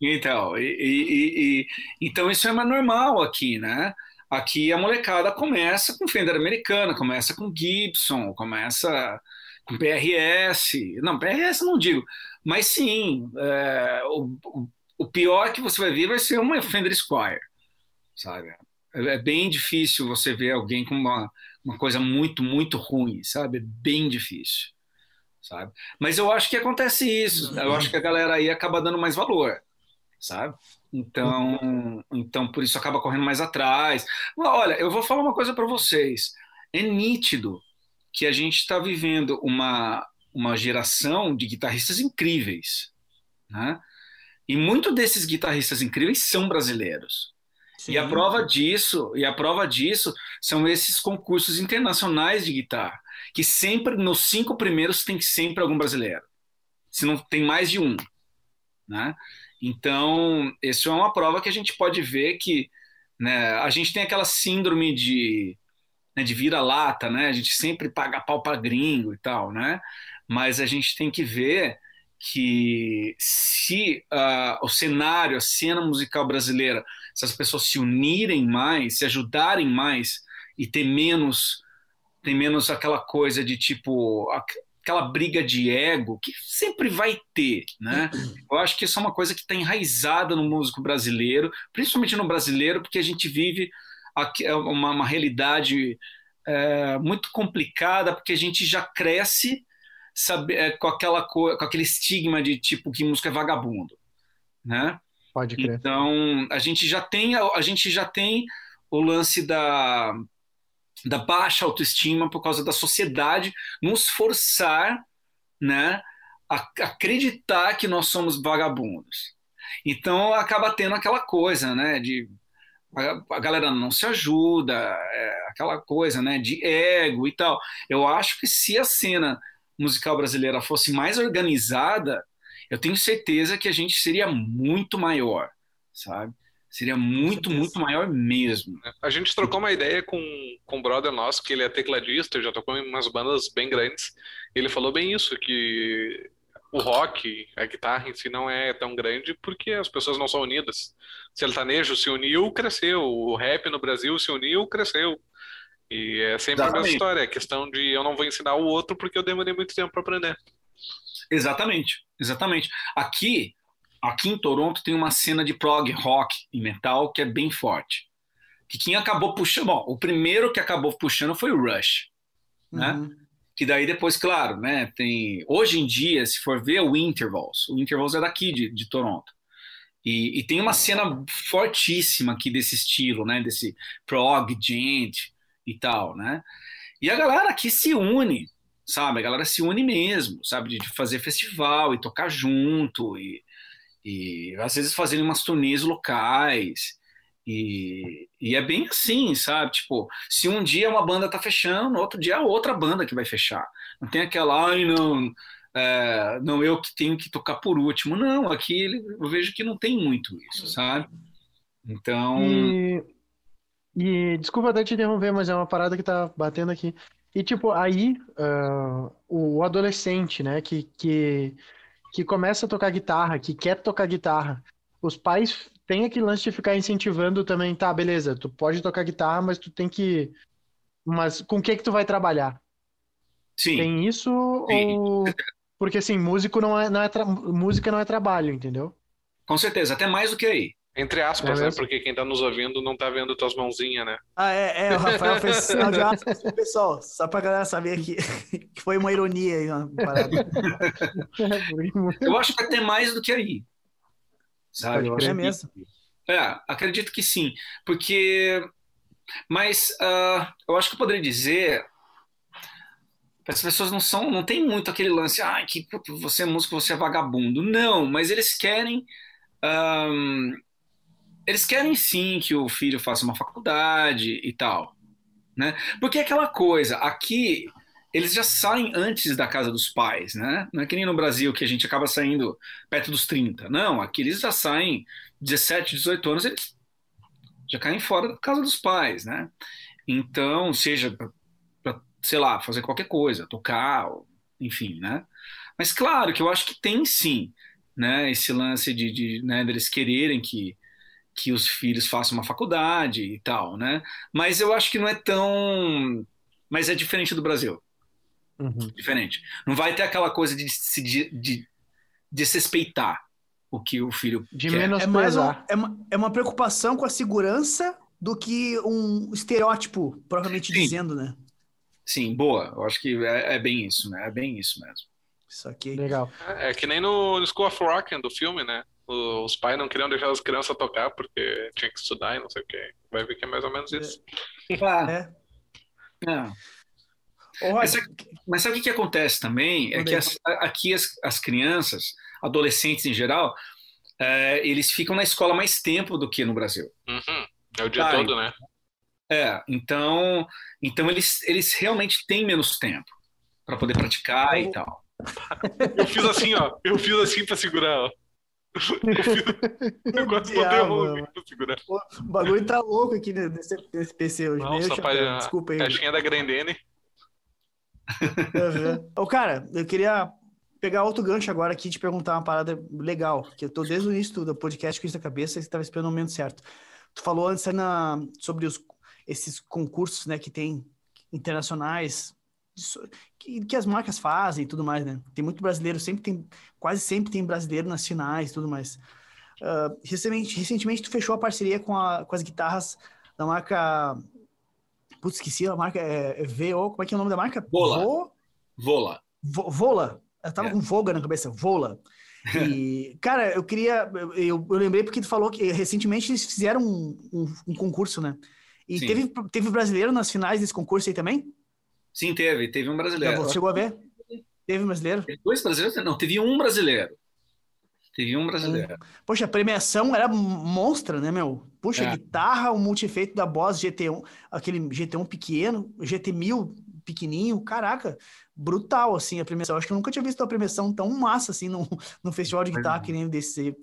Então, e, e- e- e- então isso é mais normal aqui, né? Aqui a molecada começa com Fender americana, começa com Gibson, começa com PRS. Não, PRS não digo, mas sim, é, o, o- o pior que você vai ver vai ser uma Fender Squire, sabe? É, é bem difícil você ver alguém com uma, uma coisa muito, muito ruim, sabe? É bem difícil, sabe? Mas eu acho que acontece isso. Eu acho que a galera aí acaba dando mais valor sabe? Então, então por isso acaba correndo mais atrás. Olha, eu vou falar uma coisa para vocês. É nítido que a gente está vivendo uma, uma geração de guitarristas incríveis, né? E muitos desses guitarristas incríveis são brasileiros. E a Sim. prova disso, e a prova disso são esses concursos internacionais de guitarra, que sempre nos cinco primeiros tem sempre algum brasileiro. Se não tem mais de um, né? Então, isso é uma prova que a gente pode ver que né, a gente tem aquela síndrome de, né, de vira-lata, né? A gente sempre paga pau para gringo e tal, né? Mas a gente tem que ver que se ah, o cenário, a cena musical brasileira, se as pessoas se unirem mais, se ajudarem mais e ter menos, ter menos aquela coisa de tipo aqu- aquela briga de ego que sempre vai ter, né? Eu acho que isso é uma coisa que está enraizada no músico brasileiro, principalmente no brasileiro, porque a gente vive é uma, uma realidade é, muito complicada, porque a gente já cresce sabe, é, com, aquela, co- com aquele estigma de tipo que música é vagabundo, né? Pode crer. Então, a gente já tem a, a gente já tem o lance da, da baixa autoestima por causa da sociedade nos forçar, né, a acreditar que nós somos vagabundos. Então, acaba tendo aquela coisa, né, de a, a galera não se ajuda, é, aquela coisa, né, de ego e tal. Eu acho que se a cena musical brasileira fosse mais organizada, eu tenho certeza que a gente seria muito maior, sabe? Seria muito, muito maior mesmo. A gente trocou uma ideia com, com um brother nosso, que ele é tecladista, já tocou em umas bandas bem grandes. Ele falou bem isso, que o rock, a guitarra em si não é tão grande porque as pessoas não são unidas. O sertanejo se uniu, cresceu. O rap no Brasil se uniu, cresceu. E é sempre a mesma Exatamente. história, é questão de eu não vou ensinar o outro porque eu demorei muito tempo para aprender. Exatamente, exatamente. Aqui, aqui em Toronto tem uma cena de prog rock e metal que é bem forte. Que quem acabou puxando, bom, o primeiro que acabou puxando foi o Rush, né? Uhum. que daí depois, claro, né, tem... Hoje em dia, se for ver o Intervals, o Intervals é daqui, de, de Toronto. E, e, tem uma cena fortíssima aqui desse estilo, né, desse prog, gent e tal, né? E a galera aqui se une, sabe? A galera se une mesmo, sabe? De fazer festival e tocar junto e, e às vezes fazendo umas turnês locais. E, e, é bem assim, sabe? Tipo, se um dia uma banda tá fechando, no outro dia é outra banda que vai fechar. Não tem aquela, ai não, é, não eu que tenho que tocar por último. Não, aqui eu vejo que não tem muito isso, sabe? Então. E, e desculpa até te interromper, mas é uma parada que tá batendo aqui. E tipo, aí uh, o adolescente, né, que, que, que começa a tocar guitarra, que quer tocar guitarra, os pais têm aquele lance de ficar incentivando também, tá, beleza, tu pode tocar guitarra, mas tu tem que. Mas com o que que tu vai trabalhar? Sim. Tem isso Sim. ou. Porque assim, músico não é, não é tra... música não é trabalho, entendeu? Com certeza, até mais do que aí. Entre aspas, É né? Porque quem tá nos ouvindo não tá vendo tuas mãozinhas, né? Ah, é, é, o Rafael fez sinal de aspas pessoal, só pra galera saber que, que foi uma ironia aí, uma parada. Eu acho que até mais do que aí. Sabe? Eu acho É mesmo. que- é, acredito que sim. Porque. Mas ah, eu acho que eu poderia dizer. As pessoas não são, não tem muito aquele lance, ah, que puto, você é músico, você é vagabundo. Não, mas eles querem. Eles querem sim que o filho faça uma faculdade e tal, né? Porque é aquela coisa, aqui eles já saem antes da casa dos pais, né? Não é que nem no Brasil que a gente acaba saindo perto dos 30. Não, aqui eles já saem 17, 18 anos, eles já caem fora da casa dos pais, né? Então, seja para, sei lá, fazer qualquer coisa, tocar, enfim, né? Mas claro que eu acho que tem sim, né? Esse lance de, de né, deles quererem que que os filhos façam uma faculdade e tal, né? Mas eu acho que não é tão. Mas é diferente do Brasil, Uhum. diferente. Não vai ter aquela coisa de se de, de desrespeitar o que o filho De quer. É mais um- menosprezar. é uma, é uma preocupação com a segurança do que um estereótipo, propriamente Sim. dizendo, né? Sim, boa. Eu acho que é, é bem isso, né? É bem isso mesmo. Isso aqui. Legal. É que nem no School of Rock do filme, né? O- Os pais não queriam deixar as crianças tocar porque tinha que estudar e não sei o quê. Vai ver que é mais ou menos isso. Ah, É. é. Ô, Mas, mas sabe o que, que acontece também? É que as- aqui as, as crianças, adolescentes em geral, é, eles ficam na escola mais tempo do que no Brasil. Uhum. É o dia Tá, todo, né? É, então, então eles, eles realmente têm menos tempo para poder praticar e tal. Eu fiz assim, ó. Eu fiz assim pra segurar, ó. Eu, mano. aqui pra segurar. o bagulho tá louco aqui nesse, nesse PC hoje. Nossa, pai, a Desculpa aí. caixinha da Grendene. Uhum. Ô, cara, eu queria pegar outro gancho agora aqui e te perguntar uma parada legal, que eu tô desde o início do podcast com isso na cabeça e estava esperando o momento certo. Tu falou antes aí na, sobre os, esses concursos, né, que tem internacionais, que, que as marcas fazem e tudo mais, né? Tem muito brasileiro, sempre tem, quase sempre tem brasileiro nas finais e tudo mais. Ah, recentemente, recentemente tu fechou a parceria com, a, com as guitarras da marca... Putz, esqueci a marca, é, é VO, como é que é o nome da marca? Vola. Vo- Vola. Vo- Vola. Eu tava É. com Voga na cabeça, Vola. E, cara, eu queria. Eu, eu lembrei porque tu falou que recentemente eles fizeram um, um- um concurso, né? E Sim. teve, teve brasileiro nas finais desse concurso aí também? Sim, teve. Teve um brasileiro. você chegou a ver? Teve brasileiro? Teve dois brasileiros? Não, teve um brasileiro. Teve um brasileiro. Poxa, a premiação era monstra, né, meu? Puxa, É. guitarra, o multiefeito da Boss GT1, aquele GT1 pequeno, GT1000 pequenininho, caraca, brutal, assim, a premiação. Acho que eu nunca tinha visto uma premiação tão massa, assim, num, num festival de guitarra que nem o desse.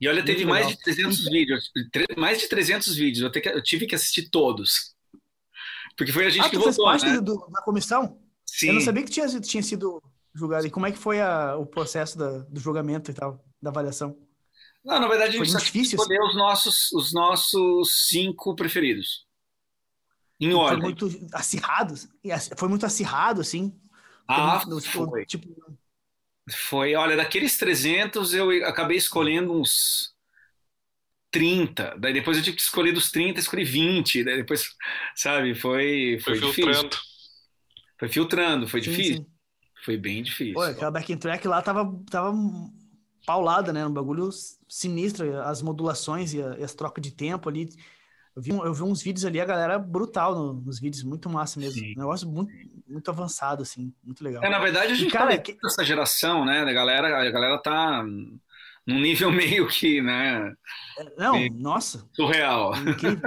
E olha, teve Muito mais legal. de 300 vídeos. Mais de 300 vídeos. Eu, eu tive que assistir todos. Porque foi a gente Ah, que tu fez votou, parte né? do- da comissão? Sim. Eu não sabia que tinha, tinha sido julgado. E como é que foi a- o processo da- do julgamento e tal, da avaliação? Não, na verdade, a Foi gente muito só difícil, assim? escolheu os nossos, os nossos cinco preferidos. Em Foi ordem. muito acirrado? ac- Foi muito acirrado, assim? Ah, Foi muito- tipo, foi. tipo, Foi, olha, daqueles 300 eu acabei escolhendo uns 30. Daí depois eu tive que escolher dos 30, escolhi 20. Daí depois, sabe, foi, Foi foi difícil. filtrando. Foi filtrando, foi Sim, difícil. sim. Foi bem difícil. Pô, aquela backing track lá tava, tava paulada, né? Um bagulho sinistro, as modulações e, a- e as trocas de tempo ali. Eu vi, eu vi uns vídeos ali, a galera brutal no- nos vídeos, muito massa mesmo. Sim. Um negócio muito, muito avançado, assim, muito legal. É, na verdade, a gente cara, tá que- essa geração, né? A galera, a galera tá num nível meio que, né? Não, Sim. nossa, Surreal. incrível.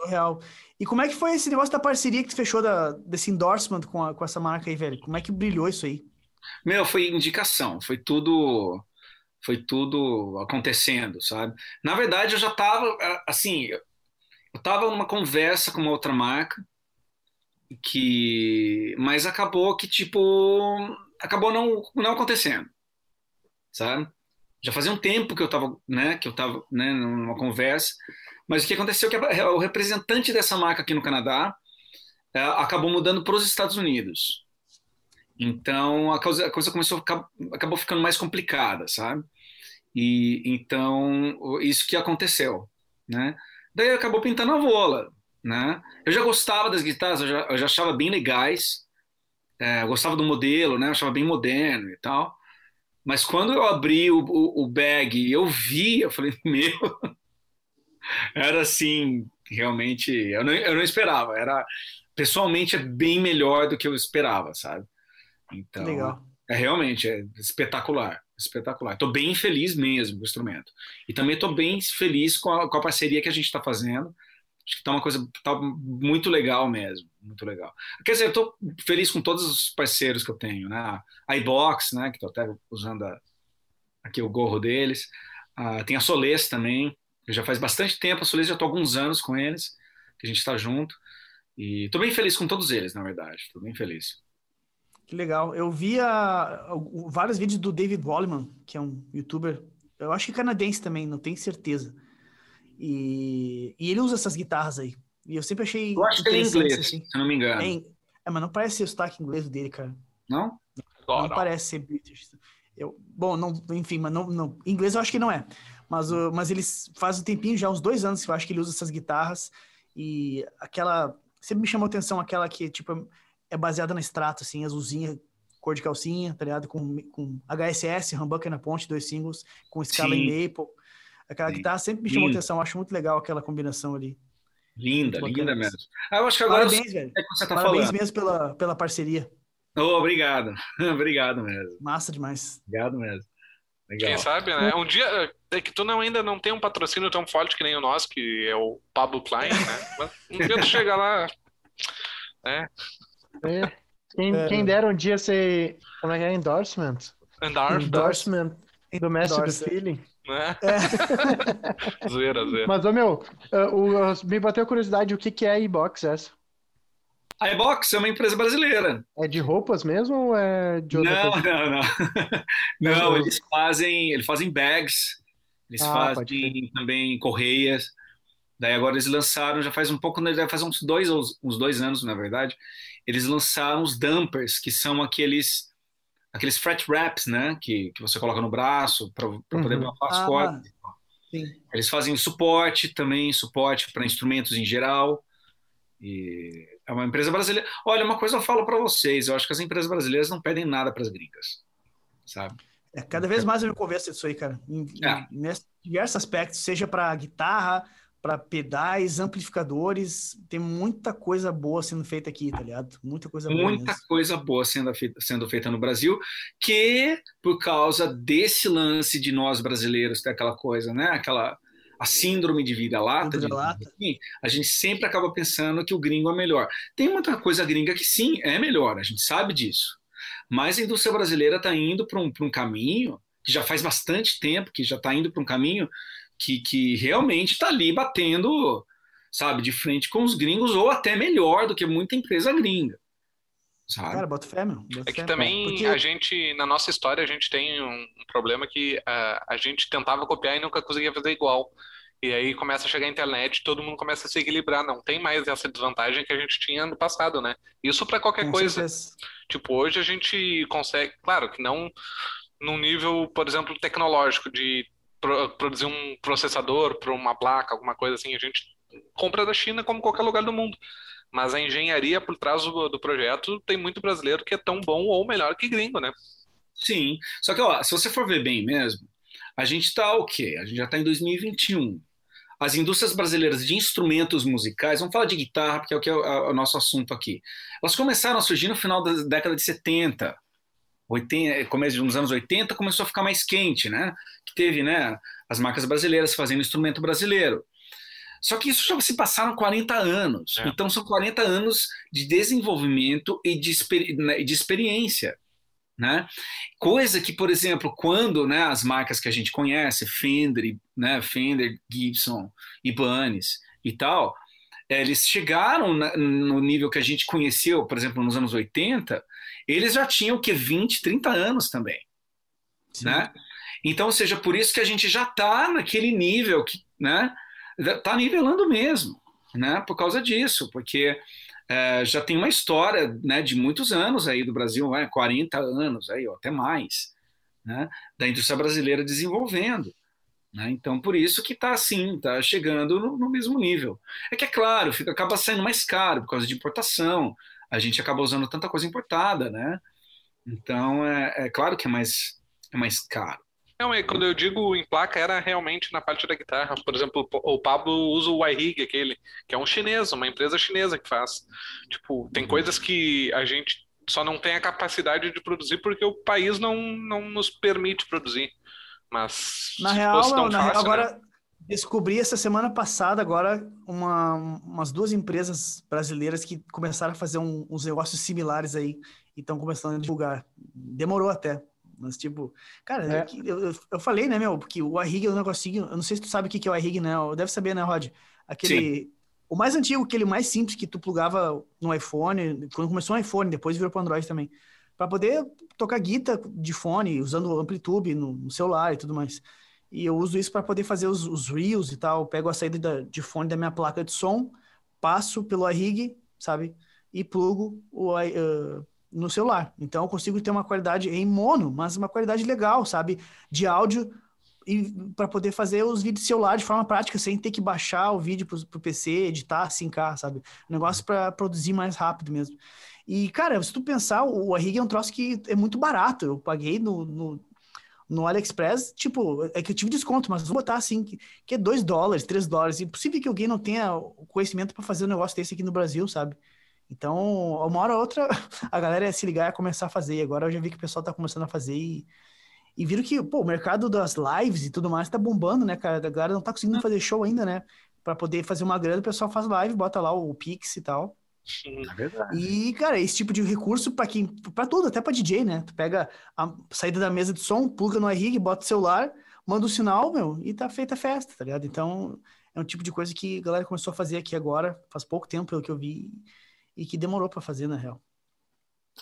Surreal. E como é que foi esse negócio da parceria que tu fechou, da, desse endorsement com, a- com essa marca aí, velho? Como é que brilhou isso aí? Meu, foi indicação, foi tudo, foi tudo acontecendo, sabe? Na verdade, eu já tava, assim, eu tava numa conversa com uma outra marca, que, mas acabou que, tipo, acabou não, não acontecendo, sabe? Já fazia um tempo que eu tava, né, que eu tava, né, numa conversa, mas o que aconteceu é que o representante dessa marca aqui no Canadá eh, acabou mudando para os Estados Unidos. Então a coisa, a coisa começou acabou ficando mais complicada, sabe? E então isso que aconteceu, né? Daí acabou pintando a vola, né? Eu já gostava das guitarras, eu já, eu já achava bem legais, é, gostava do modelo, né? Eu achava bem moderno e tal. Mas quando eu abri o, o, o bag e eu vi, eu falei, meu, era assim, realmente, eu não, eu não esperava. Era pessoalmente é bem melhor do que eu esperava, sabe? Então, Legal. é realmente é espetacular, espetacular. Estou bem feliz mesmo com o instrumento. E também estou bem feliz com a, com a parceria que a gente está fazendo. Acho que tá uma coisa tá muito legal mesmo, muito legal. Quer dizer, eu estou feliz com todos os parceiros que eu tenho, né? A iBox, né? Que estou até usando a, aqui o gorro deles. Tem a Soles também. que Já faz bastante tempo. A Soles já há alguns anos com eles, que a gente está junto. E estou bem feliz com todos eles, na verdade. Estou bem feliz. Que legal. Eu vi a- o- vários vídeos do David Wallman, que é um youtuber, eu acho que canadense também, não tenho certeza. E, e ele usa essas guitarras aí. E eu sempre achei Eu acho que ele é inglês, assim. se não me engano. É, é, mas não parece ser o sotaque inglês dele, cara. Não? Não Agora, parece ser British. Eu, bom, não, enfim, mas não, não, inglês eu acho que não é. Mas, mas eles faz um tempinho, já uns dois anos que eu acho que ele usa essas guitarras. E aquela. Sempre me chamou atenção aquela que, tipo, é baseada na extrato, assim, azulzinha, cor de calcinha, tá ligado? Com, com HSS, Humbucker na ponte, dois singles, com escala Sim. em maple. Aquela Sim. guitarra sempre me chamou Lindo. atenção, eu acho muito legal aquela combinação ali. Linda, linda mesmo. Ah, eu acho que agora Parabéns, velho. o que você tá Parabéns falando. mesmo pela, pela parceria. Oh, obrigado. obrigado mesmo. Massa demais. Obrigado mesmo. Legal. quem sabe, né? Um dia, é que tu não, ainda não tem um patrocínio tão forte que nem o nosso, que é o Pablo Klein, né? Mas um dia tu chega lá, É. Quem, É. quem dera um dia ser. Como é que é? Endorsement? Endorsement do mestre do Endorse. feeling. Né? É. Zoeira, zoeira. Mas, ô meu, uh, o- uh, me bateu a curiosidade, o que, que é a iBox essa? A iBox é uma empresa brasileira. É de roupas mesmo ou é de outra Não, coisa? não, não. Não, eles fazem, eles fazem bags, eles Ah, fazem também correias. Daí agora eles lançaram, já faz um pouco, né, já faz uns dois, uns dois anos, na verdade, eles lançaram os dumpers, que são aqueles aqueles fret wraps, né, que, que você coloca no braço para poder Uhum. botar as Ah, cordas. Sim. Eles fazem suporte também, suporte para instrumentos em geral. E é uma empresa brasileira. Olha, uma coisa eu falo para vocês, eu acho que as empresas brasileiras não pedem nada para as gringas, sabe? É, cada vez mais eu me convenço disso aí, cara. Em, em- É. nesse- diversos aspectos, seja para guitarra, para pedais, amplificadores, tem muita coisa boa sendo feita aqui, tá ligado? Muita coisa boa Muita coisa boa sendo feita, sendo feita no Brasil, que por causa desse lance de nós brasileiros, ter aquela coisa, né? Aquela a síndrome de vira-lata, de- Vira-lata. assim, a gente sempre acaba pensando que o gringo é melhor. Tem muita coisa gringa que sim, é melhor, a gente sabe disso. Mas a indústria brasileira está indo para um, pra um caminho que já faz bastante tempo, que já está indo para um caminho que, que realmente está ali batendo, sabe, de frente com os gringos, ou até melhor do que muita empresa gringa. Sabe? Cara, bota fé, meu. bota É que fé. também Porque- a gente, na nossa história, a gente tem um, um problema que ah, a gente tentava copiar e nunca conseguia fazer igual. E aí começa a chegar a internet, todo mundo começa a se equilibrar. Não tem mais essa desvantagem que a gente tinha no passado, né? Isso para qualquer Com coisa. certeza. Tipo, hoje a gente consegue, claro que não num nível, por exemplo, tecnológico, de pro- produzir um processador para uma placa, alguma coisa assim, a gente compra da China como qualquer lugar do mundo. Mas a engenharia por trás do, do projeto tem muito brasileiro que é tão bom ou melhor que gringo, né? Sim. Só que, ó, se você for ver bem mesmo, a gente está o quê? A gente já está em 2021. As indústrias brasileiras de instrumentos musicais, vamos falar de guitarra, porque é o que é o, nosso assunto aqui. Elas começaram a surgir no final da década de 70, 80, começo dos anos 80, começou a ficar mais quente, né? Que teve, né, as marcas brasileiras fazendo instrumento brasileiro. Só que isso já se passaram 40 anos. É. Então são 40 anos de desenvolvimento e de, né, de experiência. Né? Coisa que, por exemplo, quando né, as marcas que a gente conhece, Fender, né, Fender, Gibson, Ibanez e tal, eles chegaram na, no nível que a gente conheceu, por exemplo, nos anos 80, eles já tinham que 20, 30 anos também. Né? Então, seja por isso que a gente já está naquele nível que, né, está nivelando mesmo, né? Por causa disso, porque é, já tem uma história né, de muitos anos aí do Brasil, né, 40 anos aí, ou até mais, né, da indústria brasileira desenvolvendo. Né? Então, por isso que está assim, está chegando no, no, mesmo nível. É que é claro, fica, acaba saindo mais caro por causa de importação. A gente acaba usando tanta coisa importada, né? Então, é, é claro que é mais, é mais caro. Não, é quando eu digo em placa, era realmente na parte da guitarra. Por exemplo, o Pablo usa o iRig, aquele, que é um chinês, uma empresa chinesa que faz. Tipo, tem uhum. coisas que a gente só não tem a capacidade de produzir porque o país não, não nos permite produzir. Mas na real, não, na fácil, real, agora né? descobri essa semana passada agora uma, umas duas empresas brasileiras que começaram a fazer um, uns negócios similares aí e estão começando a divulgar. Demorou até, mas, tipo, cara, é. eu, eu, eu, falei, né, meu, porque o iRig é um negocinho. Eu não sei se tu sabe o que é o iRig, né? Deve saber, né, Rod? Aquele. Sim. O mais antigo, aquele mais simples que tu plugava no iPhone, quando começou no iPhone, depois virou para Android também. Para poder tocar guitarra de fone, usando amplitude no, no, celular e tudo mais. E eu uso isso para poder fazer os, os, reels e tal. Eu pego a saída da, de fone da minha placa de som, passo pelo iRig, sabe? E plugo o, uh, no celular. Então eu consigo ter uma qualidade em mono, mas uma qualidade legal, sabe? De áudio e para poder fazer os vídeos de celular de forma prática, sem ter que baixar o vídeo para o PC, editar, sincar, sabe? Um negócio para produzir mais rápido mesmo. E, cara, se tu pensar, o Arrig é um troço que é muito barato. Eu paguei no, no, no AliExpress, tipo, é que eu tive desconto, mas vou botar assim, que, que é 2 dólares, 3 dólares. E possível que alguém não tenha o conhecimento para fazer um negócio desse aqui no Brasil, sabe? Então, uma hora ou outra, a galera ia se ligar e começar a fazer. Agora eu já vi que o pessoal tá começando a fazer e, e viram que, pô, o mercado das lives e tudo mais tá bombando, né, cara? A galera não tá conseguindo fazer show ainda, né? Para poder fazer uma grana, o pessoal faz live, bota lá o Pix e tal. É. E, cara, esse tipo de recurso para quem, para tudo, até para DJ, né? Tu pega a saída da mesa de som, pluga no iRig, bota o celular, manda o sinal, meu, e tá feita a festa, tá ligado? Então, é um tipo de coisa que a galera começou a fazer aqui agora, faz pouco tempo, pelo que eu vi e que demorou para fazer, na real.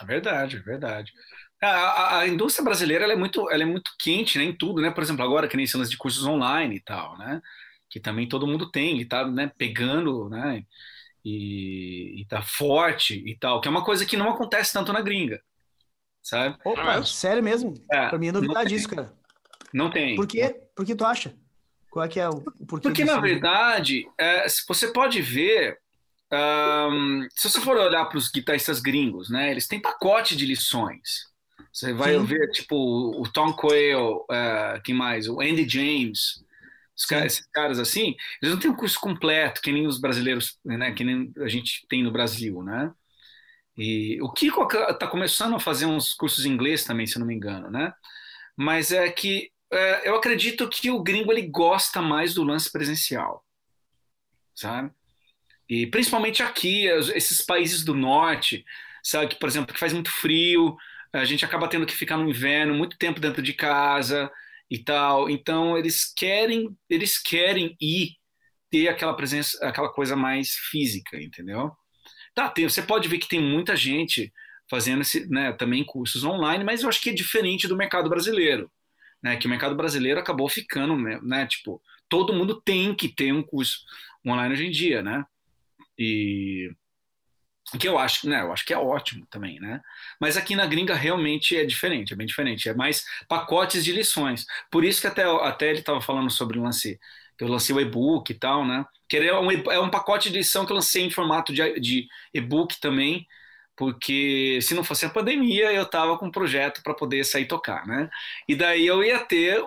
É verdade, é verdade. A, a, a, indústria brasileira é, muito, ela é muito quente né, em tudo, né? Por exemplo, agora que nem cenas de cursos online e tal, né? Que também todo mundo tem, e tá né, pegando, né? E, e tá forte e tal, que é uma coisa que não acontece tanto na gringa, sabe? Opa, sério mesmo? É, pra mim é novidade isso, cara. Não tem. Por quê? Por que tu acha? Qual é que é o, porquê? Porque, na verdade, é, você pode ver um, se você for olhar para os guitarristas gringos, né, eles têm pacote de lições. Você vai Sim. ver, tipo, o Tom Quayle, uh, quem mais? O Andy James, caras, esses caras assim, eles não têm um curso completo, que nem os brasileiros, né, que nem a gente tem no Brasil, né? E o Kiko está começando a fazer uns cursos em inglês também, se não me engano, né? Mas é que é, eu acredito que o gringo ele gosta mais do lance presencial, sabe? E principalmente aqui, esses países do norte, sabe, que, por exemplo, que faz muito frio, a gente acaba tendo que ficar no inverno muito tempo dentro de casa e tal. Então eles querem, eles querem ir ter aquela presença, aquela coisa mais física, entendeu? Tá, tem, você pode ver que tem muita gente fazendo esse, né, também cursos online, mas eu acho que é diferente do mercado brasileiro, né? Que o mercado brasileiro acabou ficando, né, tipo, todo mundo tem que ter um curso online hoje em dia, né? E que eu acho, né, eu acho que é ótimo também, né? Mas aqui na gringa realmente é diferente, é bem diferente, é mais pacotes de lições. Por isso que até, até ele estava falando sobre um lance Eu lancei o e-book e tal, né? Que é um, é um pacote de edição que eu lancei em formato de, de e-book também, porque se não fosse a pandemia, eu tava com um projeto para poder sair tocar, né? E daí eu ia ter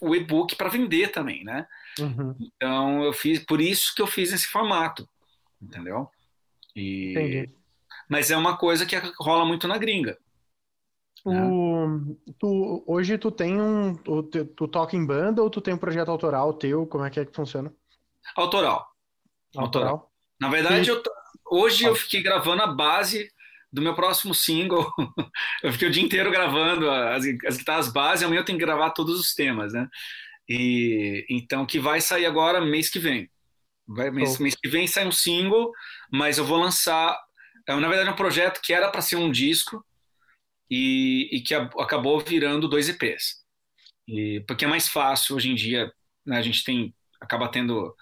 o e-book para vender também, né? Uhum. Então eu fiz, por isso que eu fiz esse formato, entendeu? E... Entendi. Mas é uma coisa que rola muito na gringa. O, tu, hoje tu tem um. Tu, tu, toca em banda ou tu tem um projeto autoral teu? Como é que é que funciona? Autoral. Autoral. autoral. Na verdade, eu, hoje eu fiquei gravando a base do meu próximo single. eu fiquei o dia inteiro gravando as, as guitarras base, amanhã eu tenho que gravar todos os temas, né? E então que vai sair agora mês que vem. Vai, mês, mês que vem sai um single, mas eu vou lançar. É, na verdade, é um projeto que era para ser um disco, e, e que a, acabou virando dois EPs. E, porque é mais fácil hoje em dia, né, a gente tem acaba tendo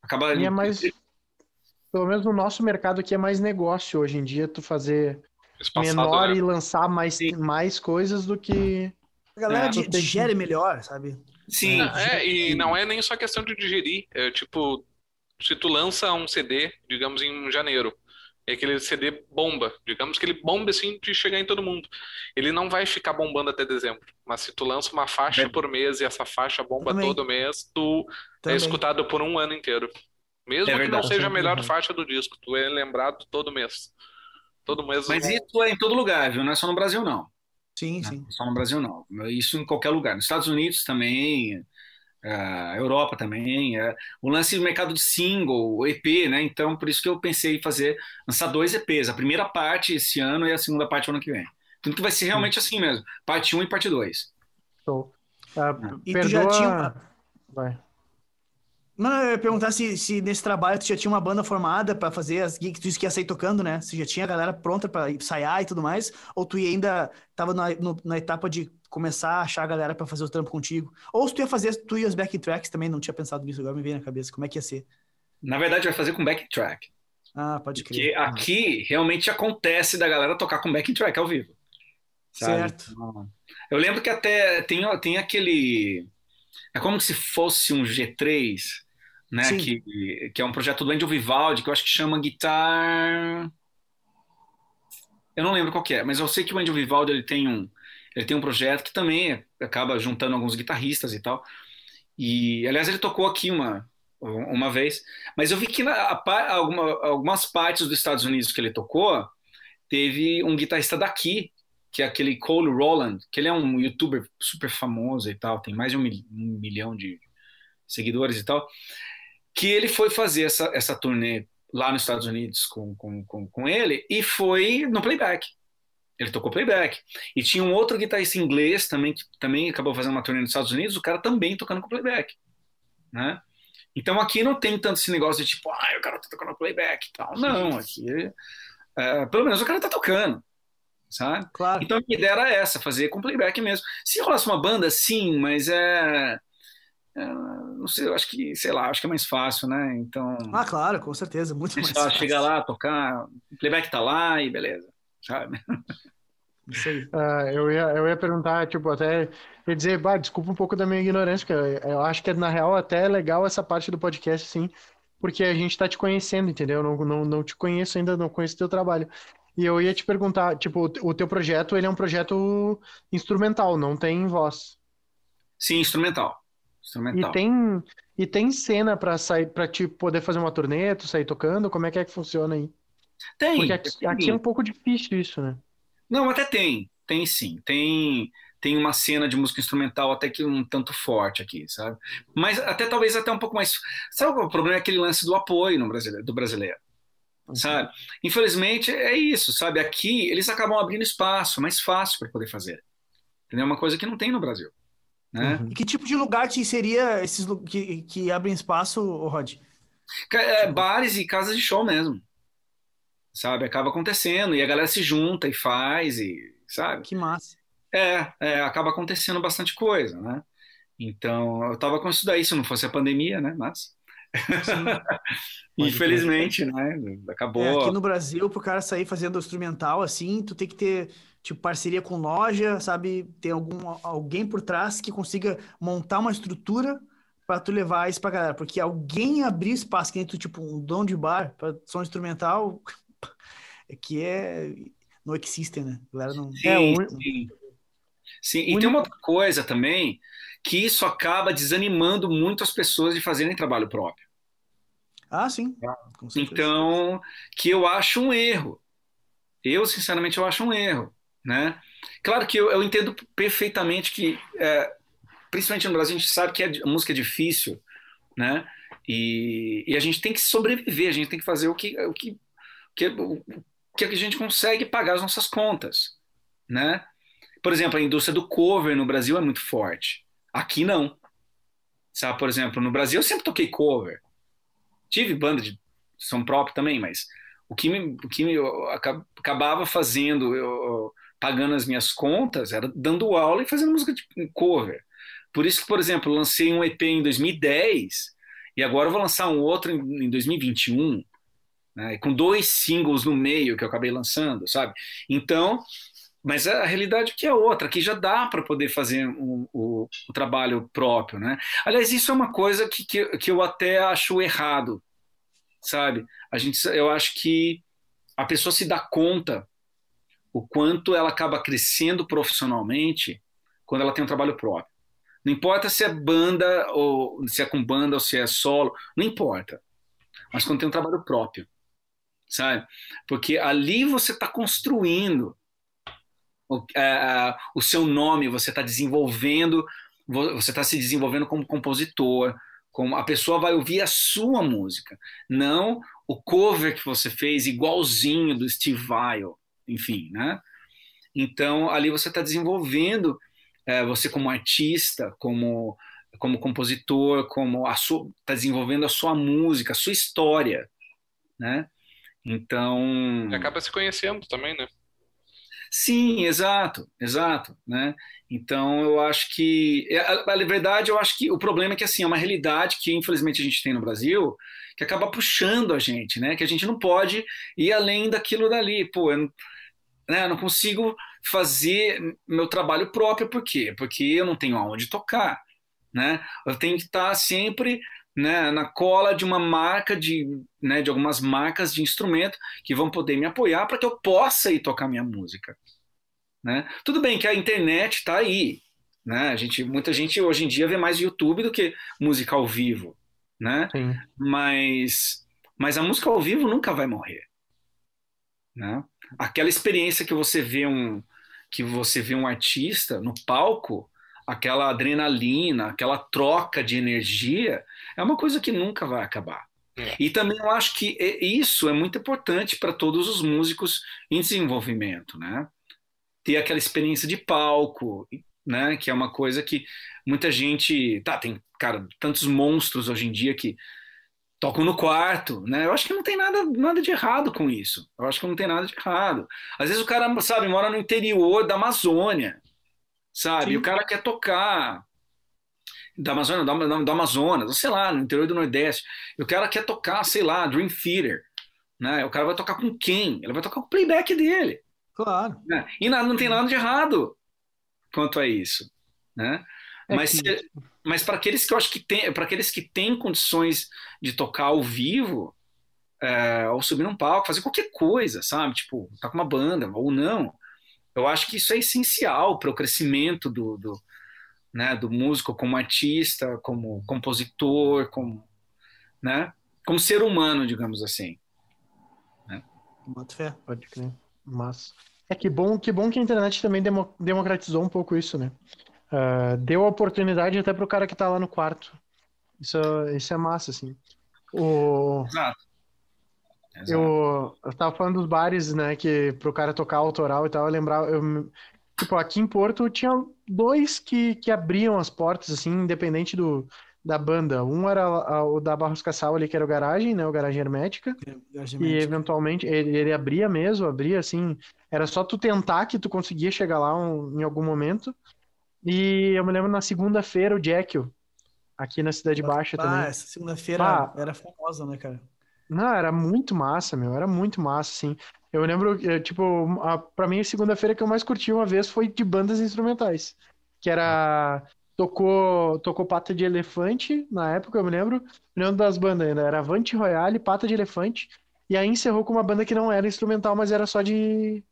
acaba e é mais pelo menos no nosso mercado aqui é mais negócio hoje em dia tu fazer Espaçado, menor né? e lançar mais mais coisas do que a galera é, digere melhor, sabe? Sim, é, e não é nem só questão de digerir, é tipo se tu lança um CD, digamos em janeiro, é aquele CD bomba. Digamos que ele bomba assim de chegar em todo mundo. Ele não vai ficar bombando até dezembro. Mas se tu lança uma faixa é. por mês e essa faixa bomba Também. todo mês, tu é Também. é escutado por um ano inteiro. Mesmo é que não seja a melhor faixa do disco, tu é lembrado todo mês. Todo mês. Mas isso é em todo lugar, viu? Não é só no Brasil, não. Sim, não, sim. Só no Brasil, não. Isso em qualquer lugar. Nos Estados Unidos também, a Europa também, é, o lance do mercado de single, EP, né? Então, por isso que eu pensei em fazer, lançar dois EPs, a primeira parte esse ano e a segunda parte ano que vem. Tudo que vai ser realmente assim mesmo, parte 1 um e parte 2. Show. Uh, e perdoa... tu já tinha... Vai. Não, eu ia perguntar se, se nesse trabalho tu já tinha uma banda formada para fazer as gigs, tu disse que ia sair tocando, né? Se já tinha a galera pronta para ensaiar e tudo mais, ou tu ainda tava na, no, na etapa de começar a achar a galera para fazer o trampo contigo? Ou se tu ia fazer tu e as back tracks também, não tinha pensado nisso, agora me veio na cabeça, como é que ia ser? Na verdade, vai fazer com back track. Ah, pode crer. Porque aqui realmente acontece da galera tocar com back track ao vivo. Sabe? Certo. Eu lembro que até tem, tem aquele. É como se fosse um G3, né? Que, que é um projeto do Angel Vivaldi, que eu acho que chama Guitar. Eu não lembro qual é, mas eu sei que o Angel Vivaldi ele tem um, ele tem um projeto que também acaba juntando alguns guitarristas e tal. E, aliás, ele tocou aqui uma, uma vez. Mas eu vi que na, a, alguma, algumas partes dos Estados Unidos que ele tocou, teve um guitarrista daqui, que é aquele Cole Roland, que ele é um youtuber super famoso e tal, tem mais de um, um milhão de seguidores e tal, que ele foi fazer essa, essa turnê lá nos Estados Unidos com, com, com, com ele e foi no playback. Ele tocou playback. E tinha um outro guitarrista inglês também, que também acabou fazendo uma turnê nos Estados Unidos, o cara também tocando com playback. Né? Então aqui não tem tanto esse negócio de tipo, ah, o cara tá tocando playback e tal. Não, aqui, é, pelo menos o cara tá tocando. Sabe? Claro. Então a minha ideia era essa, fazer com playback mesmo. Se rolasse uma banda, sim, mas é. É não sei, eu acho que, sei lá, acho que é mais fácil, né? Então. Ah, claro, com certeza, muito mais fácil. Chega lá, tocar, o playback tá lá e beleza sabe? Isso aí. Uh, eu, ia, eu ia perguntar, tipo, até ia dizer, bah, desculpa um pouco da minha ignorância, porque eu, eu acho que na real até é legal essa parte do podcast, sim, porque a gente tá te conhecendo, entendeu? Não, não, não te conheço ainda, não conheço teu trabalho. E eu ia te perguntar, tipo, o teu projeto, ele é um projeto instrumental, não tem voz. Sim, instrumental. Instrumental. E tem, e tem cena para sair, para te poder fazer uma turnê, tu sair tocando? Como é que é que funciona aí? Tem. Porque aqui, aqui, é um pouco difícil isso, né? Não, até tem. Tem sim. Tem tem uma cena de música instrumental até que um tanto forte aqui, sabe? Mas até talvez até um pouco mais. Sabe o problema é aquele lance do apoio no brasileiro, do brasileiro. Uhum. Sabe? Infelizmente é isso, sabe? Aqui eles acabam abrindo espaço, mais fácil para poder fazer. Entendeu? Uma coisa que não tem no Brasil. Né? Uhum. E que tipo de lugar te seria esses que, que abrem espaço, Rod? É, bares e casas de show mesmo sabe? Acaba acontecendo e a galera se junta e faz e, sabe? Que massa. É, é acaba acontecendo bastante coisa, né? Então, eu tava com isso daí se não fosse a pandemia, né? Mas Infelizmente, né? Acabou. É, aqui no Brasil, pro cara sair fazendo instrumental assim, tu tem que ter tipo parceria com loja, sabe? Ter algum alguém por trás que consiga montar uma estrutura pra tu levar isso pra galera? Porque alguém abrir espaço, que nem tu, tipo, um dom de bar pra som instrumental, é que é. Não existe, né? A galera não. Sim, É, o- sim. Sim, e tem uma outra coisa também, que isso acaba desanimando muito as pessoas de fazerem trabalho próprio. Ah, sim. Com certeza. Então, que eu acho um erro. Eu, sinceramente, eu acho um erro, né? Claro que eu, eu entendo perfeitamente que, é, principalmente no Brasil, a gente sabe que a música é difícil, né? E, e a gente tem que sobreviver, a gente tem que fazer o que, o que, o que, o que a gente consegue pagar as nossas contas, né? Por exemplo, a indústria do cover no Brasil é muito forte. Aqui não. Sabe, por exemplo, no Brasil eu sempre toquei cover. Tive banda de som próprio também, mas o que me, o que me eu aca- acabava fazendo, eu, pagando as minhas contas, era dando aula e fazendo música de cover. Por isso que, por exemplo, lancei um EP em 2010 e agora vou lançar um outro em, em 2021, né, com dois singles no meio que eu acabei lançando, sabe? Então, mas a realidade é que é outra, que já dá para poder fazer um- o, o trabalho próprio, né? Aliás, isso é uma coisa que, que, que eu até acho errado, sabe? A gente, eu acho que a pessoa se dá conta o quanto ela acaba crescendo profissionalmente quando ela tem um trabalho próprio. Não importa se é banda ou se é com banda ou se é solo, não importa. Mas quando tem um trabalho próprio, sabe? Porque ali você está construindo o, é, o seu nome, você está desenvolvendo, vo- você está se desenvolvendo como compositor, como a pessoa vai ouvir a sua música, não o cover que você fez igualzinho do Steve Vai, enfim, né? Então ali você está desenvolvendo é, você como artista, como como compositor, como a sua está desenvolvendo a sua música, a sua história, né? Então acaba se conhecendo também, né? Sim, exato, exato, né? Então eu acho que é, a, a verdade, eu acho que o problema é que assim é uma realidade que infelizmente a gente tem no Brasil que acaba puxando a gente, né? Que a gente não pode ir além daquilo dali. Pô, eu não, né, eu não consigo fazer meu trabalho próprio, por quê? Porque eu não tenho aonde tocar, né? Eu tenho que estar sempre né, na cola de uma marca de, né, de algumas marcas de instrumento que vão poder me apoiar para que eu possa ir tocar minha música, né? Tudo bem que a internet está aí, né? A gente, muita gente hoje em dia vê mais YouTube do que música ao vivo, né? Sim. Mas, mas a música ao vivo nunca vai morrer, né? Aquela experiência que você vê um que você vê um artista no palco, aquela adrenalina, aquela troca de energia, é uma coisa que nunca vai acabar. É. E também eu acho que é- isso é muito importante para todos os músicos em desenvolvimento, né? Ter aquela experiência de palco, né? Que é uma coisa que muita gente, tá, tem, cara, tantos monstros hoje em dia que tocam no quarto, né? Eu acho que não tem nada, nada de errado com isso. Eu acho que não tem nada de errado. Às vezes o cara, sabe, mora no interior da Amazônia, sabe? Sim. E o cara quer tocar da Amazônia, do, do, do Amazonas, sei lá, no interior do Nordeste. E o cara quer tocar, sei lá, Dream Theater, né? O cara vai tocar com quem? Ele vai tocar com o playback dele. Claro. né? E não tem nada de errado quanto a isso, né? É Mas, que- mas para aqueles que eu acho que tem, para aqueles que têm condições de tocar ao vivo, é, ou subir num palco, fazer qualquer coisa, sabe? Tipo, tá com uma banda ou não. Eu acho que isso é essencial para o crescimento do, do, né, do músico como artista, como compositor, como, né, como ser humano, digamos assim. Boto fé. Pode crer. Mas. É que bom, que bom que a internet também demo- democratizou um pouco isso, né? Ah, deu a oportunidade até pro cara que tá lá no quarto. Isso, isso é massa, assim. O, Exato. Exato. eu, eu tava falando dos bares, né? Que pro cara tocar autoral e tal, eu lembrava. Eu, tipo, aqui em Porto tinha dois que, que abriam as portas, assim, independente do, da banda. Um era a- o da Barros Cassal ali, que era o Garagem, né? O Garagem Hermética. E eventualmente ele, ele abria mesmo, abria assim. Era só tu tentar que tu conseguia chegar lá um- em algum momento. E eu me lembro na segunda-feira o Jekyll, aqui na Cidade Baixa Ah, também. essa segunda-feira Ah. era famosa, né, cara? Não, era muito massa, meu, era muito massa, assim. Eu lembro, eh, tipo, a, pra mim a segunda-feira que eu mais curti uma vez foi de bandas instrumentais. Que era tocou, tocou Pata de Elefante na época, eu me lembro. Me lembro das bandas ainda. Era Avante Royale, Pata de Elefante. E aí encerrou com uma banda que não era instrumental, mas era só de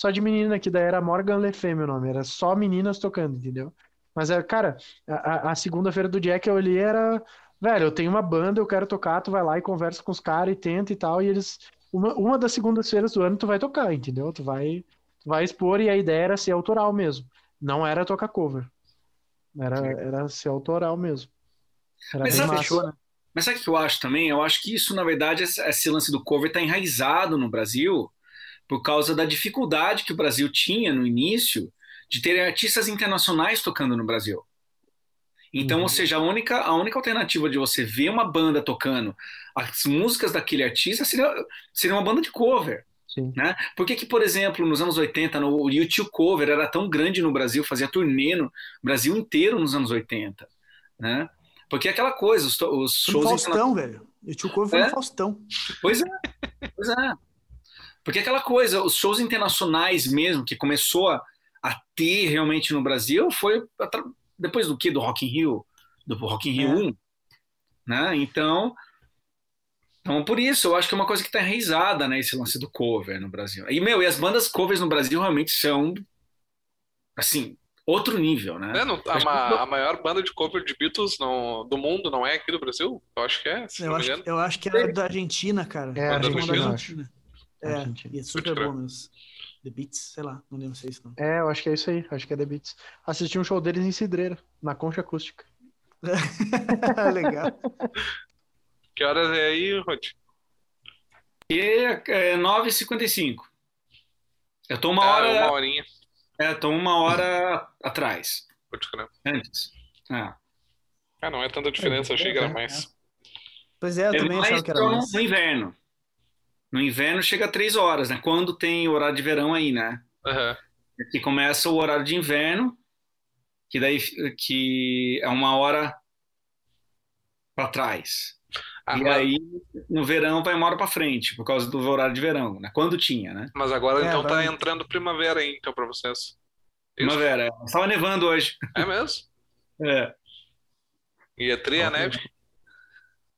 só de menina, que daí era Morgan Le Femme o nome, era só meninas tocando, entendeu? Mas, é, cara, a, a segunda-feira do Jack eu olhei era, velho, eu tenho uma banda, eu quero tocar, tu vai lá e conversa com os caras e tenta e tal, e eles, uma, uma das segundas-feiras do ano tu vai tocar, entendeu? Tu vai, tu vai expor e a ideia era ser autoral mesmo, não era tocar cover, era, era ser autoral mesmo. Era Mas bem sabe, massa. eu- mas sabe o que eu acho também? Eu acho que isso, na verdade, esse esse lance do cover está enraizado no Brasil por causa da dificuldade que o Brasil tinha no início de ter artistas internacionais tocando no Brasil. Então, Uhum. ou seja, a única, a única alternativa de você ver uma banda tocando as músicas daquele artista seria, seria uma banda de cover. Sim. Né? Por que, que, por exemplo, nos anos 80, no, o YouTube Cover era tão grande no Brasil, fazia turnê no Brasil inteiro nos anos 80? Né? Porque é aquela coisa, os, os Foi no shows Faustão, velho. E o tio Couve foi É? no Faustão. Pois é, pois é. Porque aquela coisa, os shows internacionais mesmo, que começou a, a ter realmente no Brasil, foi depois do que? Do Rock in Rio? Do Rock in Rio É. 1. Né? Então, então, por isso, eu acho que é uma coisa que está enraizada, né, esse lance do cover no Brasil. E, meu, e as bandas covers no Brasil realmente são, assim, outro nível, né? É, não- a, ma- que- a maior banda de cover de Beatles no- do mundo não é aqui do Brasil? Eu acho que é, Eu não acho, eu acho que era da Argentina, cara. É, Acho que uma da Argentina, Argentina. É, Argentina. e é super bom mesmo. The Beats, sei lá, não lembro se é isso não. É, eu acho que é isso aí, acho que é The Beats. Assisti um show deles em Cidreira, na Concha Acústica. Legal. Que horas é aí, Rod? E é 9h55. Eu tô uma Ah, hora, uma horinha. é, tô uma hora atrás, Pode crer. antes. É. Ah, não é tanta diferença, eu achei que era mais. Pois é, eu É também achava que era mais. no inverno. No inverno chega a três horas, né? Quando tem o horário de verão aí, né? Aham. Que começa o horário de inverno, que daí que é uma hora para trás. Ah, e mas, aí no verão vai uma hora para frente, por causa do horário de verão, né? Quando tinha, né? mas agora É, então tá vai- entrando primavera aí, então, pra vocês. Isso. Primavera. é. Estava nevando hoje. É mesmo? É. E é tria a neve?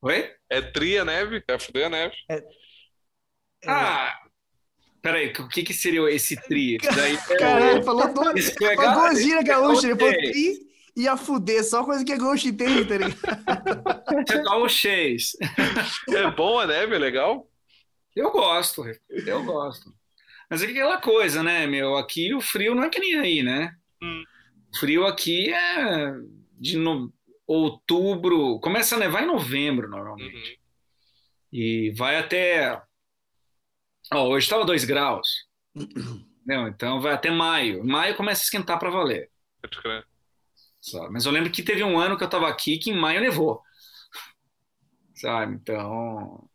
Oi? É tria a neve? É fuder a neve? É. Ah, peraí, o que que seria esse tri? Isso daí é Caralho, falou duas, é falou duas gírias gaúchas, ele falou tri e a fuder, só coisa que é gaúcho entende, tá ligado? é gauchês. É bom a neve, é legal? Eu gosto, eu gosto. Mas é aquela coisa, né, meu? Aqui o frio não é que nem aí, né? Hum. Frio aqui é de no... outubro, começa a nevar em novembro, normalmente. Uhum. E vai até. Ó, hoje estava 2 graus. Não, então vai até maio. Maio começa a esquentar para valer. Pode crer. sabe? Mas eu lembro que teve um ano que eu estava aqui que em maio nevou. Sabe? Então.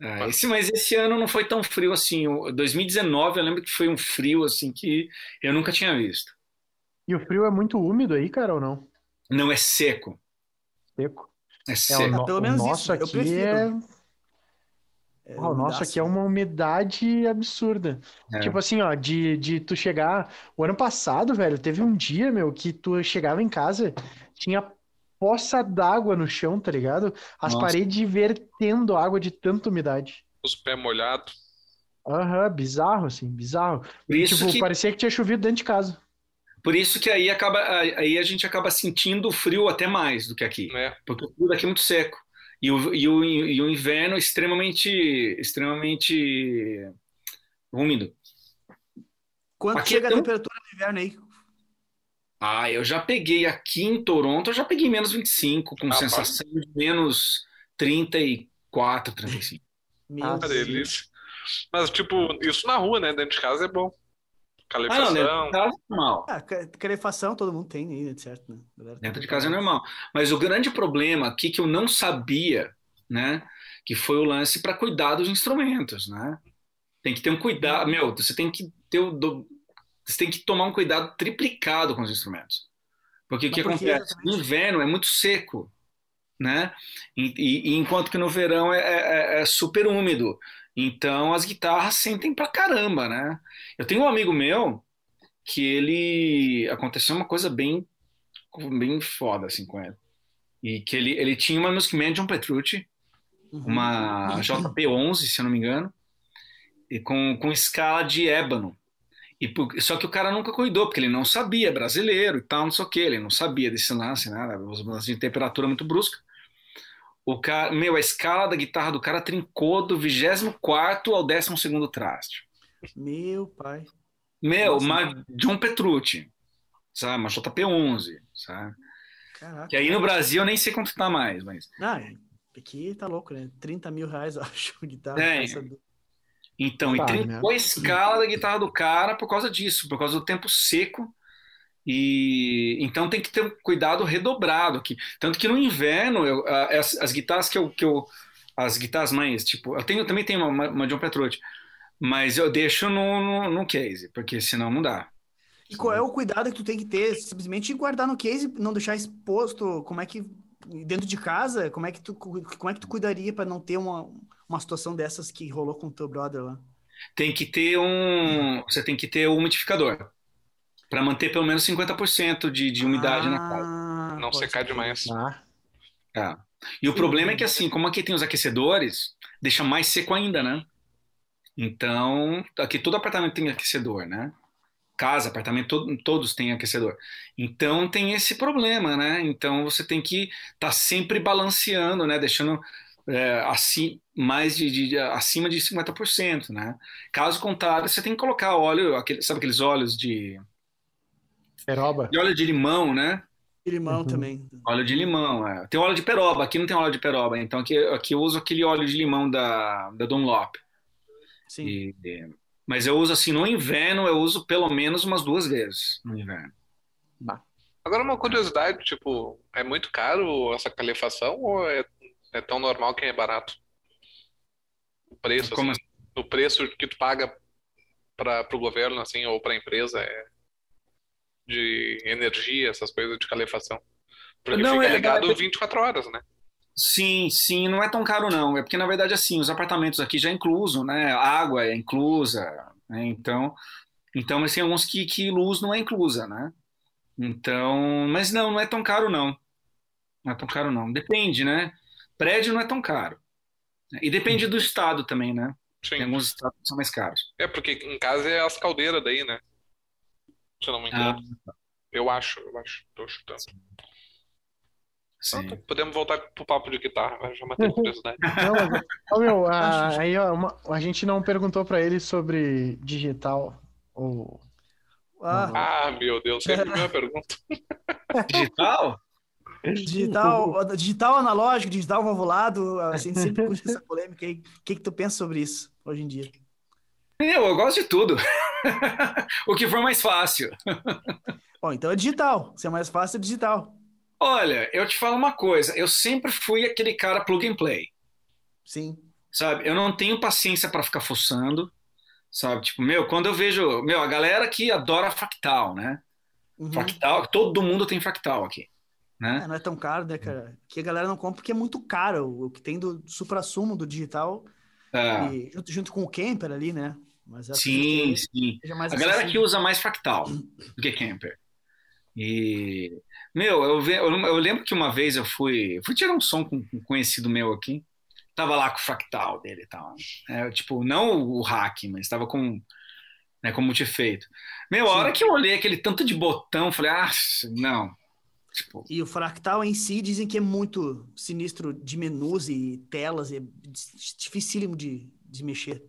é, esse, mas esse ano não foi tão frio assim. O 2019 eu lembro que foi um frio assim que eu nunca tinha visto. E o frio é muito úmido aí, cara, ou não? Não é seco. Seco. É É, o, seco. no- pelo o menos nosso isso, aqui prefiro. é. É, nosso umidaço, aqui é né? uma umidade absurda. É. Tipo assim, ó, de, de tu chegar. O ano passado, velho, teve um dia, meu, que tu chegava em casa, tinha poça d'água no chão, tá ligado? As Nossa. paredes vertendo água de tanta umidade. Os pés molhados. Aham, bizarro, assim, bizarro. Por isso Tipo, que parecia que tinha chovido dentro de casa. Por isso que aí acaba, aí a gente acaba sentindo o frio até mais do que aqui, né? porque o frio daqui é muito seco e o, e o, e o inverno é extremamente, extremamente úmido. Quanto Aqui chega é tão- a temperatura no inverno aí? Ah, eu já peguei aqui em Toronto, eu já peguei menos 25, com Ah, sensação de menos 34, 35. Meu Ah. Mas, tipo, isso na rua, né? Dentro de casa é bom. Ah, não, Calefação. dentro de casa é normal. Ah, ca- calefação todo mundo tem aí, certo? Né? Galera Dentro de casa é normal. Mas o grande problema aqui que eu não sabia, né, que foi o lance para cuidar dos instrumentos, né? Tem que ter um cuidado, meu, você tem que ter o do- você tem que tomar um cuidado triplicado com os instrumentos. Porque o Mas que por que acontece? No exatamente? inverno é muito seco, né? E, e- e enquanto que no verão é, é- é super úmido. Então as guitarras sentem pra caramba, né? Eu tenho um amigo meu que ele aconteceu uma coisa bem bem foda, assim, com ele. E que ele, ele tinha uma Music Man John Petrucci, Uhum. uma JP11, se eu não me engano, e com, com escala de ébano. E, por- só que o cara nunca cuidou, porque ele não sabia, brasileiro e tal, não sei o que, ele não sabia desse lance, né? Lances de temperatura muito brusca. O cara, meu, a escala da guitarra do cara trincou do 24 ao 12 traste. Meu pai. Meu, Nossa. uma John Petrucci, sabe? Uma JP11, sabe? Caraca. Que aí no Brasil eu nem sei quanto tá mais, mas. Ah, aqui tá louco, né? 30 mil reais, eu acho, guitarra. É. do- Então, Tá, e trincou a escala da guitarra do cara por causa disso, por causa do tempo seco. E então tem que ter um cuidado redobrado aqui. Tanto que no inverno, eu- as, as guitarras que eu, que eu. As guitarras mais, tipo, eu tenho, também tenho uma, uma John Petrucci, mas eu deixo no, no, no case, porque senão não dá. E qual é o cuidado que tu tem que ter? Simplesmente guardar no case, não deixar exposto. Como é que dentro de casa, como é que tu como é que tu cuidaria para não ter uma, uma situação dessas que rolou com o teu brother lá? Tem que ter um. Você tem que ter um umidificador para manter pelo menos 50% de, de umidade na casa. Ah, Não secar demais. Ah, É. E o problema é que, assim, como aqui tem os aquecedores, deixa mais seco ainda, né? Então, aqui todo apartamento tem aquecedor, né? Casa, apartamento, todo- todos têm aquecedor. Então, tem esse problema, né? Então, você tem que estar sempre balanceando, né? Deixando é, assim, mais de, de- acima de 50%, né? Caso contrário, você tem que colocar óleo, aquele, sabe aqueles óleos de, peroba. de óleo de limão, né? E limão Uhum. também. Óleo de limão, é. Tem óleo de peroba, aqui não tem óleo de peroba, então aqui, aqui eu uso aquele óleo de limão da, da Dunlop. Sim. E- e- mas eu uso assim, no inverno eu uso pelo menos umas duas vezes no inverno. Agora uma curiosidade, tipo, é muito caro essa calefação ou é, é tão normal que é barato? O preço, Como assim, o preço que tu paga para o governo, assim, ou para a empresa é de energia, essas coisas de calefação. Porque Não, fica é- ligado é- 24 horas, né? Sim, sim, não é tão caro não. É porque na verdade assim, os apartamentos aqui já é incluso, né? A água é inclusa, né? Então, então mas tem alguns que, que luz não é inclusa, né? Então, mas não, não é tão caro não. Não é tão caro não. Depende, né? Prédio não é tão caro. E depende do estado também, né? Tem Sim. alguns estados que são mais caros. É porque em casa é as caldeiras daí, né? Se eu não me engano. Eu acho, eu acho. Tô chutando. Sim. Então, podemos voltar pro papo de guitarra, já matei a curiosidade. Não, mas, ô, meu, a, aí, ó, uma- a gente não perguntou pra ele sobre digital. Ou... Ah, Ah, meu Deus, sempre a mesma pergunta. Digital? digital, digital analógico, digital valvulado, a gente sempre puxa essa polêmica aí. O que que tu pensa sobre isso hoje em dia? Eu, eu gosto de tudo. o que for mais fácil. Bom, então é digital. Se é mais fácil, é digital. Olha, eu te falo uma coisa. Eu sempre fui aquele cara plug and play. Sim. Sabe? Eu não tenho paciência para ficar fuçando. Sabe? Tipo, meu, quando eu vejo. Meu, a galera que adora fractal, né? Uhum. Fractal, todo mundo tem fractal aqui. Né? É, não é tão caro, né, cara? Que a galera não compra porque é muito caro. O que tem do supra-sumo do digital, É, e junto, junto com o Camper ali, né? Mas eu sim, que sim. A galera aqui acessível. usa mais fractal do que camper. E, meu, eu, ve- eu, eu lembro que uma vez eu fui, fui tirar um som com um conhecido meu aqui. Tava lá com o fractal dele e tal. É, tipo, não o hack, mas tava com, né, com multifeito. Meu, a Sim. hora que eu olhei aquele tanto de botão, falei, ah, não. Tipo, E o fractal em si dizem que é muito sinistro de menus e telas, é dificílimo de, de mexer.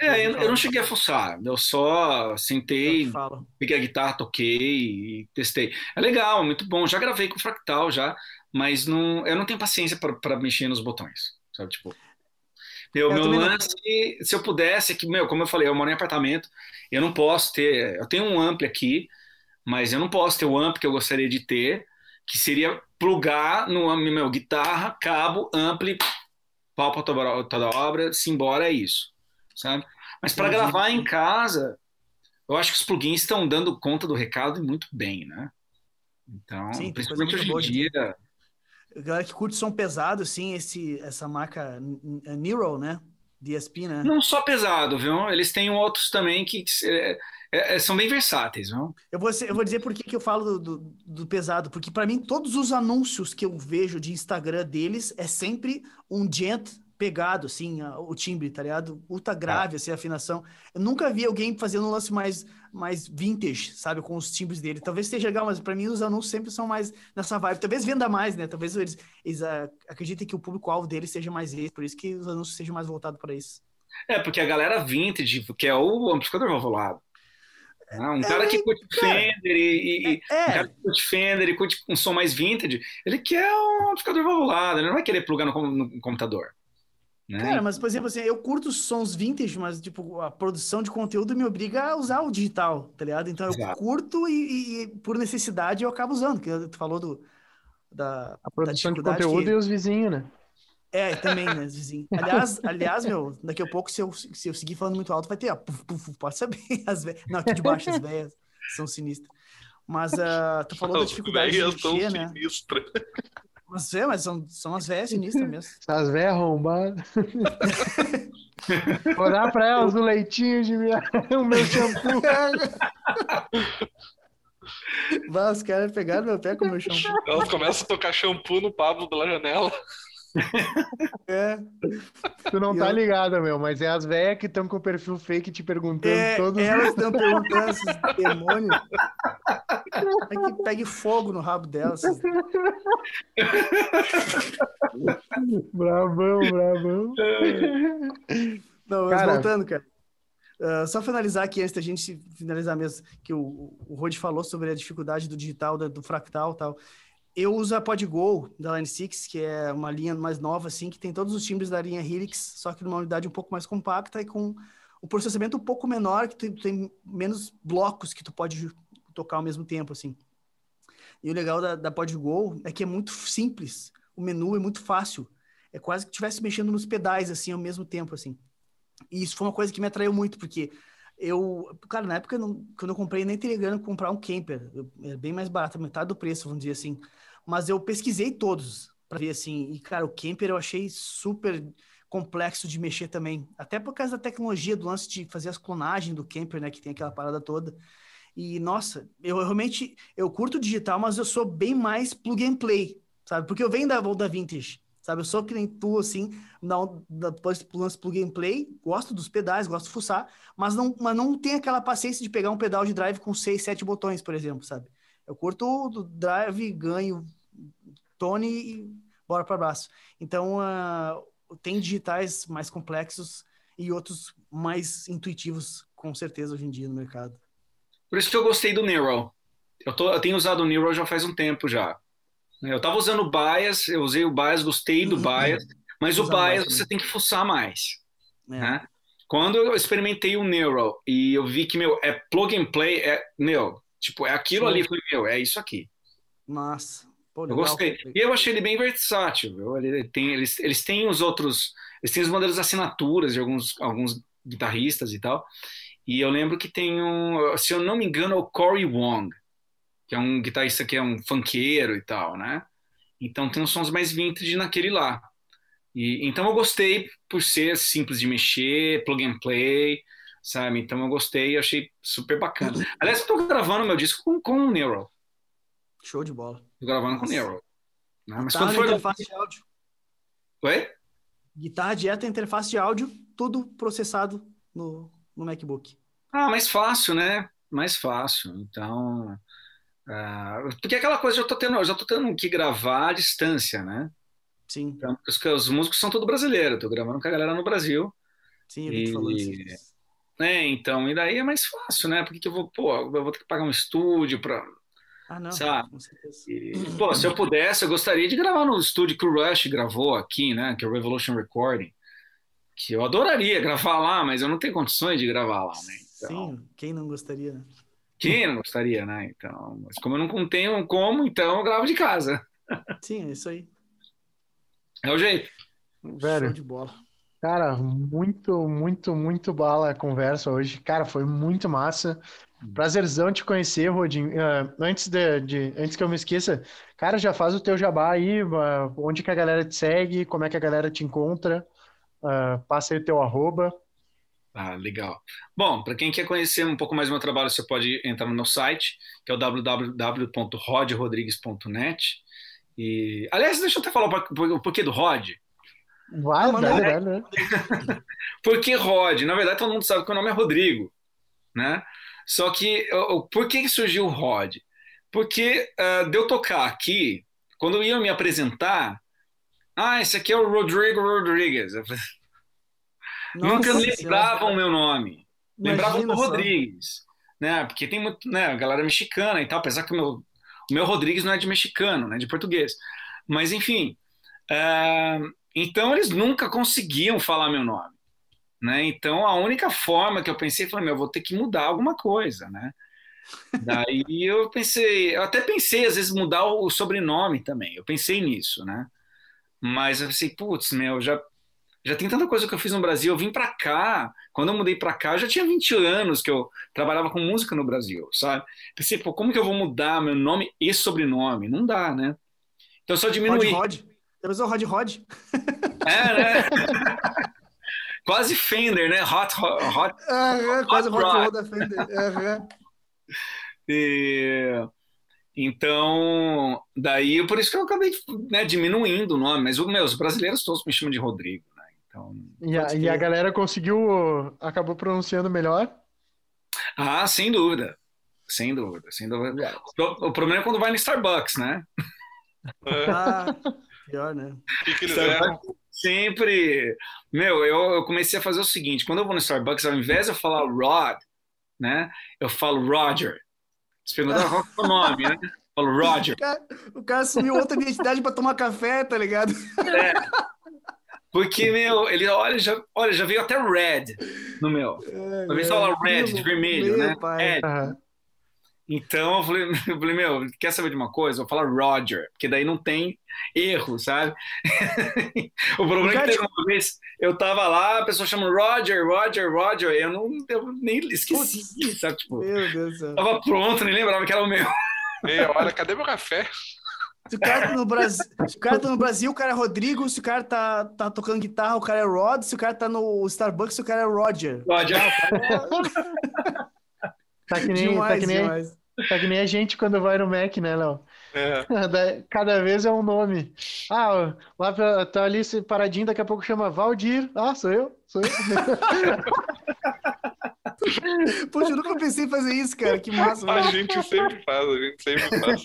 É é, eu, eu não cheguei a fuçar. Eu só sentei, peguei a guitarra, toquei e testei. É legal, muito bom. Já gravei com fractal já, mas não, eu não tenho paciência para mexer nos botões, sabe? Tipo, meu, Eu meu também não. lance, se eu pudesse, é que, meu, como eu falei, eu moro em apartamento, eu não posso ter. Eu tenho um ampli aqui, mas eu não posso ter o ampli que eu gostaria de ter, que seria plugar no meu, guitarra, cabo, ampli, pau para toda, toda obra, simbora, é isso, sabe? Mas para gravar em casa, eu acho que os plugins estão dando conta do recado e muito bem, né? Então, Sim, principalmente hoje em dia. Galera que curte som pesado, assim, esse, essa marca N- N- Nero, né? DSP, né? Não só pesado, viu? Eles têm outros também que é, é, são bem versáteis, não? Eu vou, eu vou dizer por que, que eu falo do, do, do pesado, porque para mim todos os anúncios que eu vejo de Instagram deles é sempre um gent pegado, assim, o timbre, tá ligado? Ultra grave, é. assim, a afinação. Eu nunca vi alguém fazendo um lance mais, mais vintage, sabe? Com os timbres dele. Talvez seja legal, mas para mim os anúncios sempre são mais nessa vibe. Talvez venda mais, né? Talvez eles, eles uh, acreditem que o público-alvo deles seja mais esse, por isso que os anúncios sejam mais voltados para isso. É, porque a galera vintage, que é o amplificador valvulado. Né? Um cara que curte Fender e, e é. um cara que curte Fender e curte um som mais vintage, ele quer um amplificador valvulado, ele não vai querer plugar no, no computador. Né? Cara, mas por exemplo, assim, eu curto sons vintage, mas tipo, a produção de conteúdo me obriga a usar o digital, tá ligado? Então eu Exato. curto e, e, por necessidade eu acabo usando, que tu falou do da a produção da de conteúdo que... e os vizinhos, né? É, também, né, os vizinhos. Aliás, aliás, meu, daqui a pouco se eu, se eu seguir falando muito alto vai ter, ó, puf, puf, pode saber as ve... Não, aqui de baixo as velhas são sinistras. Mas uh, tu falou da dificuldade de mexer, né? Sinistra. Mas é, mas são, são as velhas sinistras mesmo. As velhas arrombadas. Vou dar pra elas o leitinho de minha... o meu shampoo. Bah, os caras pegaram meu pé com o meu shampoo. Elas começam a tocar shampoo no Pablo da janela. É. Tu não e tá eu... ligado, meu, mas é as velhas que estão com o perfil fake te perguntando é, todos Elas estão perguntando esses demônios. É que pegue fogo no rabo delas. bravão, bravão. Não, mas cara... voltando, cara. Uh, só finalizar aqui, antes da gente finalizar mesmo, que o, o Rod falou sobre a dificuldade do digital, do, do fractal e tal eu uso a PodGo da Line 6, que é uma linha mais nova, assim, que tem todos os timbres da linha Helix, só que numa unidade um pouco mais compacta e com o processamento um pouco menor, que tu tem menos blocos que tu pode tocar ao mesmo tempo, assim. E o legal da, da PodGo é que é muito simples, o menu é muito fácil, é quase que estivesse mexendo nos pedais, assim, ao mesmo tempo, assim. E isso foi uma coisa que me atraiu muito, porque eu, cara, na época, não, quando eu comprei, nem teria grana comprar um camper, eu, é bem mais barato, metade do preço, vamos dizer assim mas eu pesquisei todos para ver assim. E, cara, o Camper eu achei super complexo de mexer também. Até por causa da tecnologia, do lance de fazer as clonagens do Camper, né? Que tem aquela parada toda. E, nossa, eu realmente, eu curto digital, mas eu sou bem mais plug and play, sabe? Porque eu venho da, da Vintage, sabe? Eu sou que nem tu, assim, não, depois lance plug and play, gosto dos pedais, gosto de fuçar, mas não, mas não tem aquela paciência de pegar um pedal de drive com seis, sete botões, por exemplo, sabe? Eu curto do drive, ganho, Tony e bora para braço. Então, uh, tem digitais mais complexos e outros mais intuitivos, com certeza, hoje em dia no mercado. Por isso que eu gostei do Neural. Eu, tô, eu tenho usado o Neural já faz um tempo já. Eu estava usando o Bias, eu usei o Bias, gostei do Bias, mas o Bias você tem que fuçar mais. É. Né? Quando eu experimentei o Neural e eu vi que, meu, é plug and play, é, meu, tipo, é aquilo ali, foi meu, é isso aqui. Massa. Pô, eu gostei. E eu achei ele bem versátil. Ele tem, eles, eles têm os outros. Eles têm os modelos de assinaturas de alguns, alguns guitarristas e tal. E eu lembro que tem um. Se eu não me engano, é o Corey Wong, que é um guitarrista que é um funkeiro e tal, né? Então tem uns sons mais vintage naquele lá. E, então eu gostei por ser simples de mexer, plug and play, sabe? Então eu gostei, achei super bacana. Aliás, eu tô gravando meu disco com, com o Neural. Show de bola. Tô gravando com o Nero. Né? Mas quando for... interface de áudio. Oi? Guitarra dieta, interface de áudio, tudo processado no, no MacBook. Ah, mais fácil, né? Mais fácil. Então. Uh, porque aquela coisa, eu, tô tendo, eu já tô tendo que gravar à distância, né? Sim. Então, os, os músicos são todos brasileiros, tô gravando com a galera no Brasil. Sim, eu e... falou isso. É, então, e daí é mais fácil, né? Porque que eu vou, pô, eu vou ter que pagar um estúdio para ah, não. Sabe? Com certeza. E, pô, se eu pudesse, eu gostaria de gravar no estúdio que o Rush gravou aqui, né? Que é o Revolution Recording. Que eu adoraria gravar lá, mas eu não tenho condições de gravar lá, né? Então, Sim, quem não gostaria, né? Quem não gostaria, né? Então, mas como eu não tenho como, então eu gravo de casa. Sim, é isso aí. É o jeito. Velho. Show de bola. Cara, muito, muito, muito bala a conversa hoje. Cara, foi muito massa. Prazerzão te conhecer, Rodinho. Uh, antes, de, de, antes que eu me esqueça, cara, já faz o teu jabá aí, uh, onde que a galera te segue, como é que a galera te encontra, uh, passa aí o teu arroba. Ah, legal. Bom, para quem quer conhecer um pouco mais do meu trabalho, você pode entrar no meu site, que é o www.rodrodrigues.net. E, aliás, deixa eu até falar o porquê do Rod. Vai, vai, vai, vai. Por que Rod? Na verdade, todo mundo sabe que o nome é Rodrigo, né? Só que, por que surgiu o Rod? Porque uh, de eu tocar aqui, quando iam me apresentar, ah, esse aqui é o Rodrigo Rodrigues. Nunca lembravam o meu nome. Lembravam do Rodrigues. Né? Porque tem muito, né, a galera mexicana e tal, apesar que o meu, o meu Rodrigues não é de mexicano, né, de português. Mas, enfim. Uh, então, eles nunca conseguiam falar meu nome. Né? Então, a única forma que eu pensei foi, meu, eu vou ter que mudar alguma coisa, né? Daí eu pensei, eu até pensei às vezes mudar o sobrenome também. Eu pensei nisso, né? Mas eu pensei, putz, meu, já já tem tanta coisa que eu fiz no Brasil. Eu vim para cá, quando eu mudei para cá, eu já tinha 20 anos que eu trabalhava com música no Brasil, sabe? Pensei, pô, como que eu vou mudar meu nome e sobrenome? Não dá, né? Então eu só diminuí. Rod Rod. Eu usou Rod Rod. É, né? quase Fender, né? Hot, hot, hot, hot quase Hot Rod da Fender. Uhum. E, então, daí, por isso que eu acabei né, diminuindo o nome, mas meu, os brasileiros todos me chamam de Rodrigo, né? Então, e, a, e a galera conseguiu, acabou pronunciando melhor? Ah, sem dúvida. Sem dúvida, sem dúvida. O, o problema é quando vai no Starbucks, né? Ah, pior, né? que, que eles? Sempre. Meu, eu, eu comecei a fazer o seguinte: quando eu vou no Starbucks, ao invés de eu falar Rod, né? Eu falo Roger. Você pergunta qual é o nome, né? Eu falo Roger. O cara, o cara assumiu outra identidade para tomar café, tá ligado? É. Porque, meu, ele olha, já, olha, já veio até red no meu. É, Uma vez fala red, de vermelho, né? Pai. Uhum. Então eu falei, eu falei, meu, quer saber de uma coisa? Eu vou falar Roger, porque daí não tem erro, sabe? o problema é que teve uma vez, eu tava lá, a pessoa chama Roger, Roger, Roger, eu não eu nem esqueci, Putz, sabe? Tipo, meu Deus do céu. Tava pronto, nem lembrava que era o meu. Meia hora, cadê meu café? Se o cara tá no Brasil, se o cara tá no Brasil, o cara é Rodrigo, se o cara tá, tá tocando guitarra, o cara é Rod, se o cara tá no Starbucks, o cara é Roger. Roger. Tá que nem, demais, tá que nem, tá que nem a gente quando vai no Mac, né, Léo? É. Cada vez é um nome. Ah, lá pra, tá ali paradinho, daqui a pouco chama Valdir. Ah, sou eu, sou eu. Poxa, eu nunca pensei em fazer isso, cara. Que massa. A gente sempre faz, a gente sempre faz.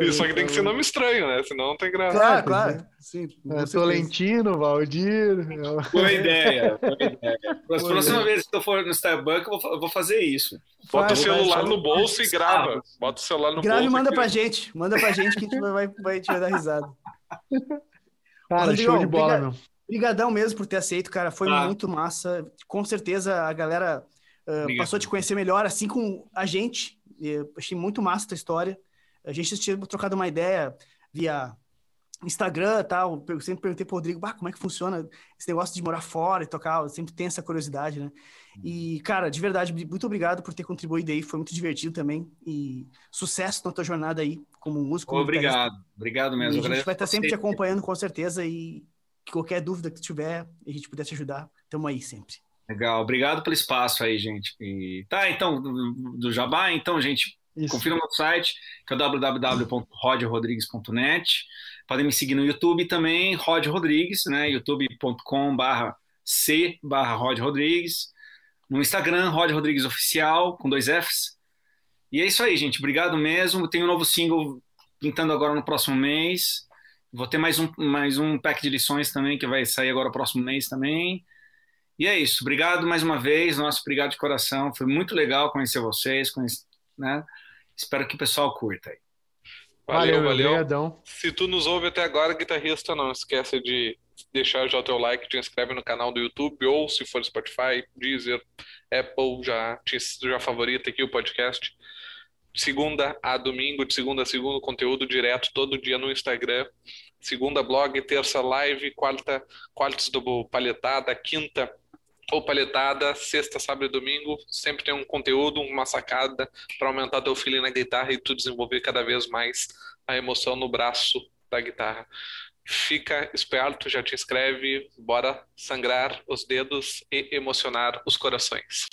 É, Só que tem que ser nome estranho, né? Senão não tem graça. Claro, claro. Sim, é, Tolentino, Valdir. Boa ideia. Boa ideia. Mas próxima vez que eu for no Starbucks, eu vou fazer isso. Bota o celular no bolso e grava. Bota o celular no grava bolso. Grava e manda pra gente. Manda pra gente que a gente vai, vai te dar risada. Cara, Rodrigo, show de bola, meu. Obrigadão mesmo por ter aceito, cara. Foi ah. muito massa. Com certeza a galera uh, passou a te conhecer melhor, assim com a gente. Eu achei muito massa a tua história. A gente tinha trocado uma ideia via Instagram e tal. Eu sempre perguntei pro Rodrigo, bah, como é que funciona esse negócio de morar fora e tocar? Eu sempre tem essa curiosidade, né? E, cara, de verdade, muito obrigado por ter contribuído aí. Foi muito divertido também. E sucesso na tua jornada aí como músico. Obrigado, obrigado mesmo. E a gente vai estar sempre te acompanhando, com certeza. E qualquer dúvida que tiver e a gente puder te ajudar, estamos aí sempre. Legal, obrigado pelo espaço aí, gente. E, tá, então, do, do Jabá, então, gente, Isso. confira no site, que é www.rodrodrigues.net. Podem me seguir no YouTube também, Rod Rodrigues, né? youtube.com barra C barra Rod Rodrigues. No Instagram, Rod Rodrigues Oficial, com dois Fs. E é isso aí, gente. Obrigado mesmo. Tem um novo single pintando agora no próximo mês. Vou ter mais um, mais um pack de lições também, que vai sair agora o próximo mês também. E é isso. Obrigado mais uma vez. Nosso obrigado de coração. Foi muito legal conhecer vocês. Conhecer, né? Espero que o pessoal curta aí. Valeu, valeu. Obrigadão. Se tu nos ouve até agora, guitarrista, não esquece de deixar já o teu like, te inscreve no canal do YouTube, ou se for Spotify, Deezer, Apple, já, já favorita aqui o podcast segunda a domingo, de segunda a segundo, conteúdo direto todo dia no Instagram. Segunda blog, terça live, quarta quartos do palhetada, quinta ou palhetada, sexta, sábado e domingo, sempre tem um conteúdo, uma sacada para aumentar teu feeling na guitarra e tu desenvolver cada vez mais a emoção no braço da guitarra. fica esperto, já te inscreve, bora sangrar os dedos e emocionar os corações.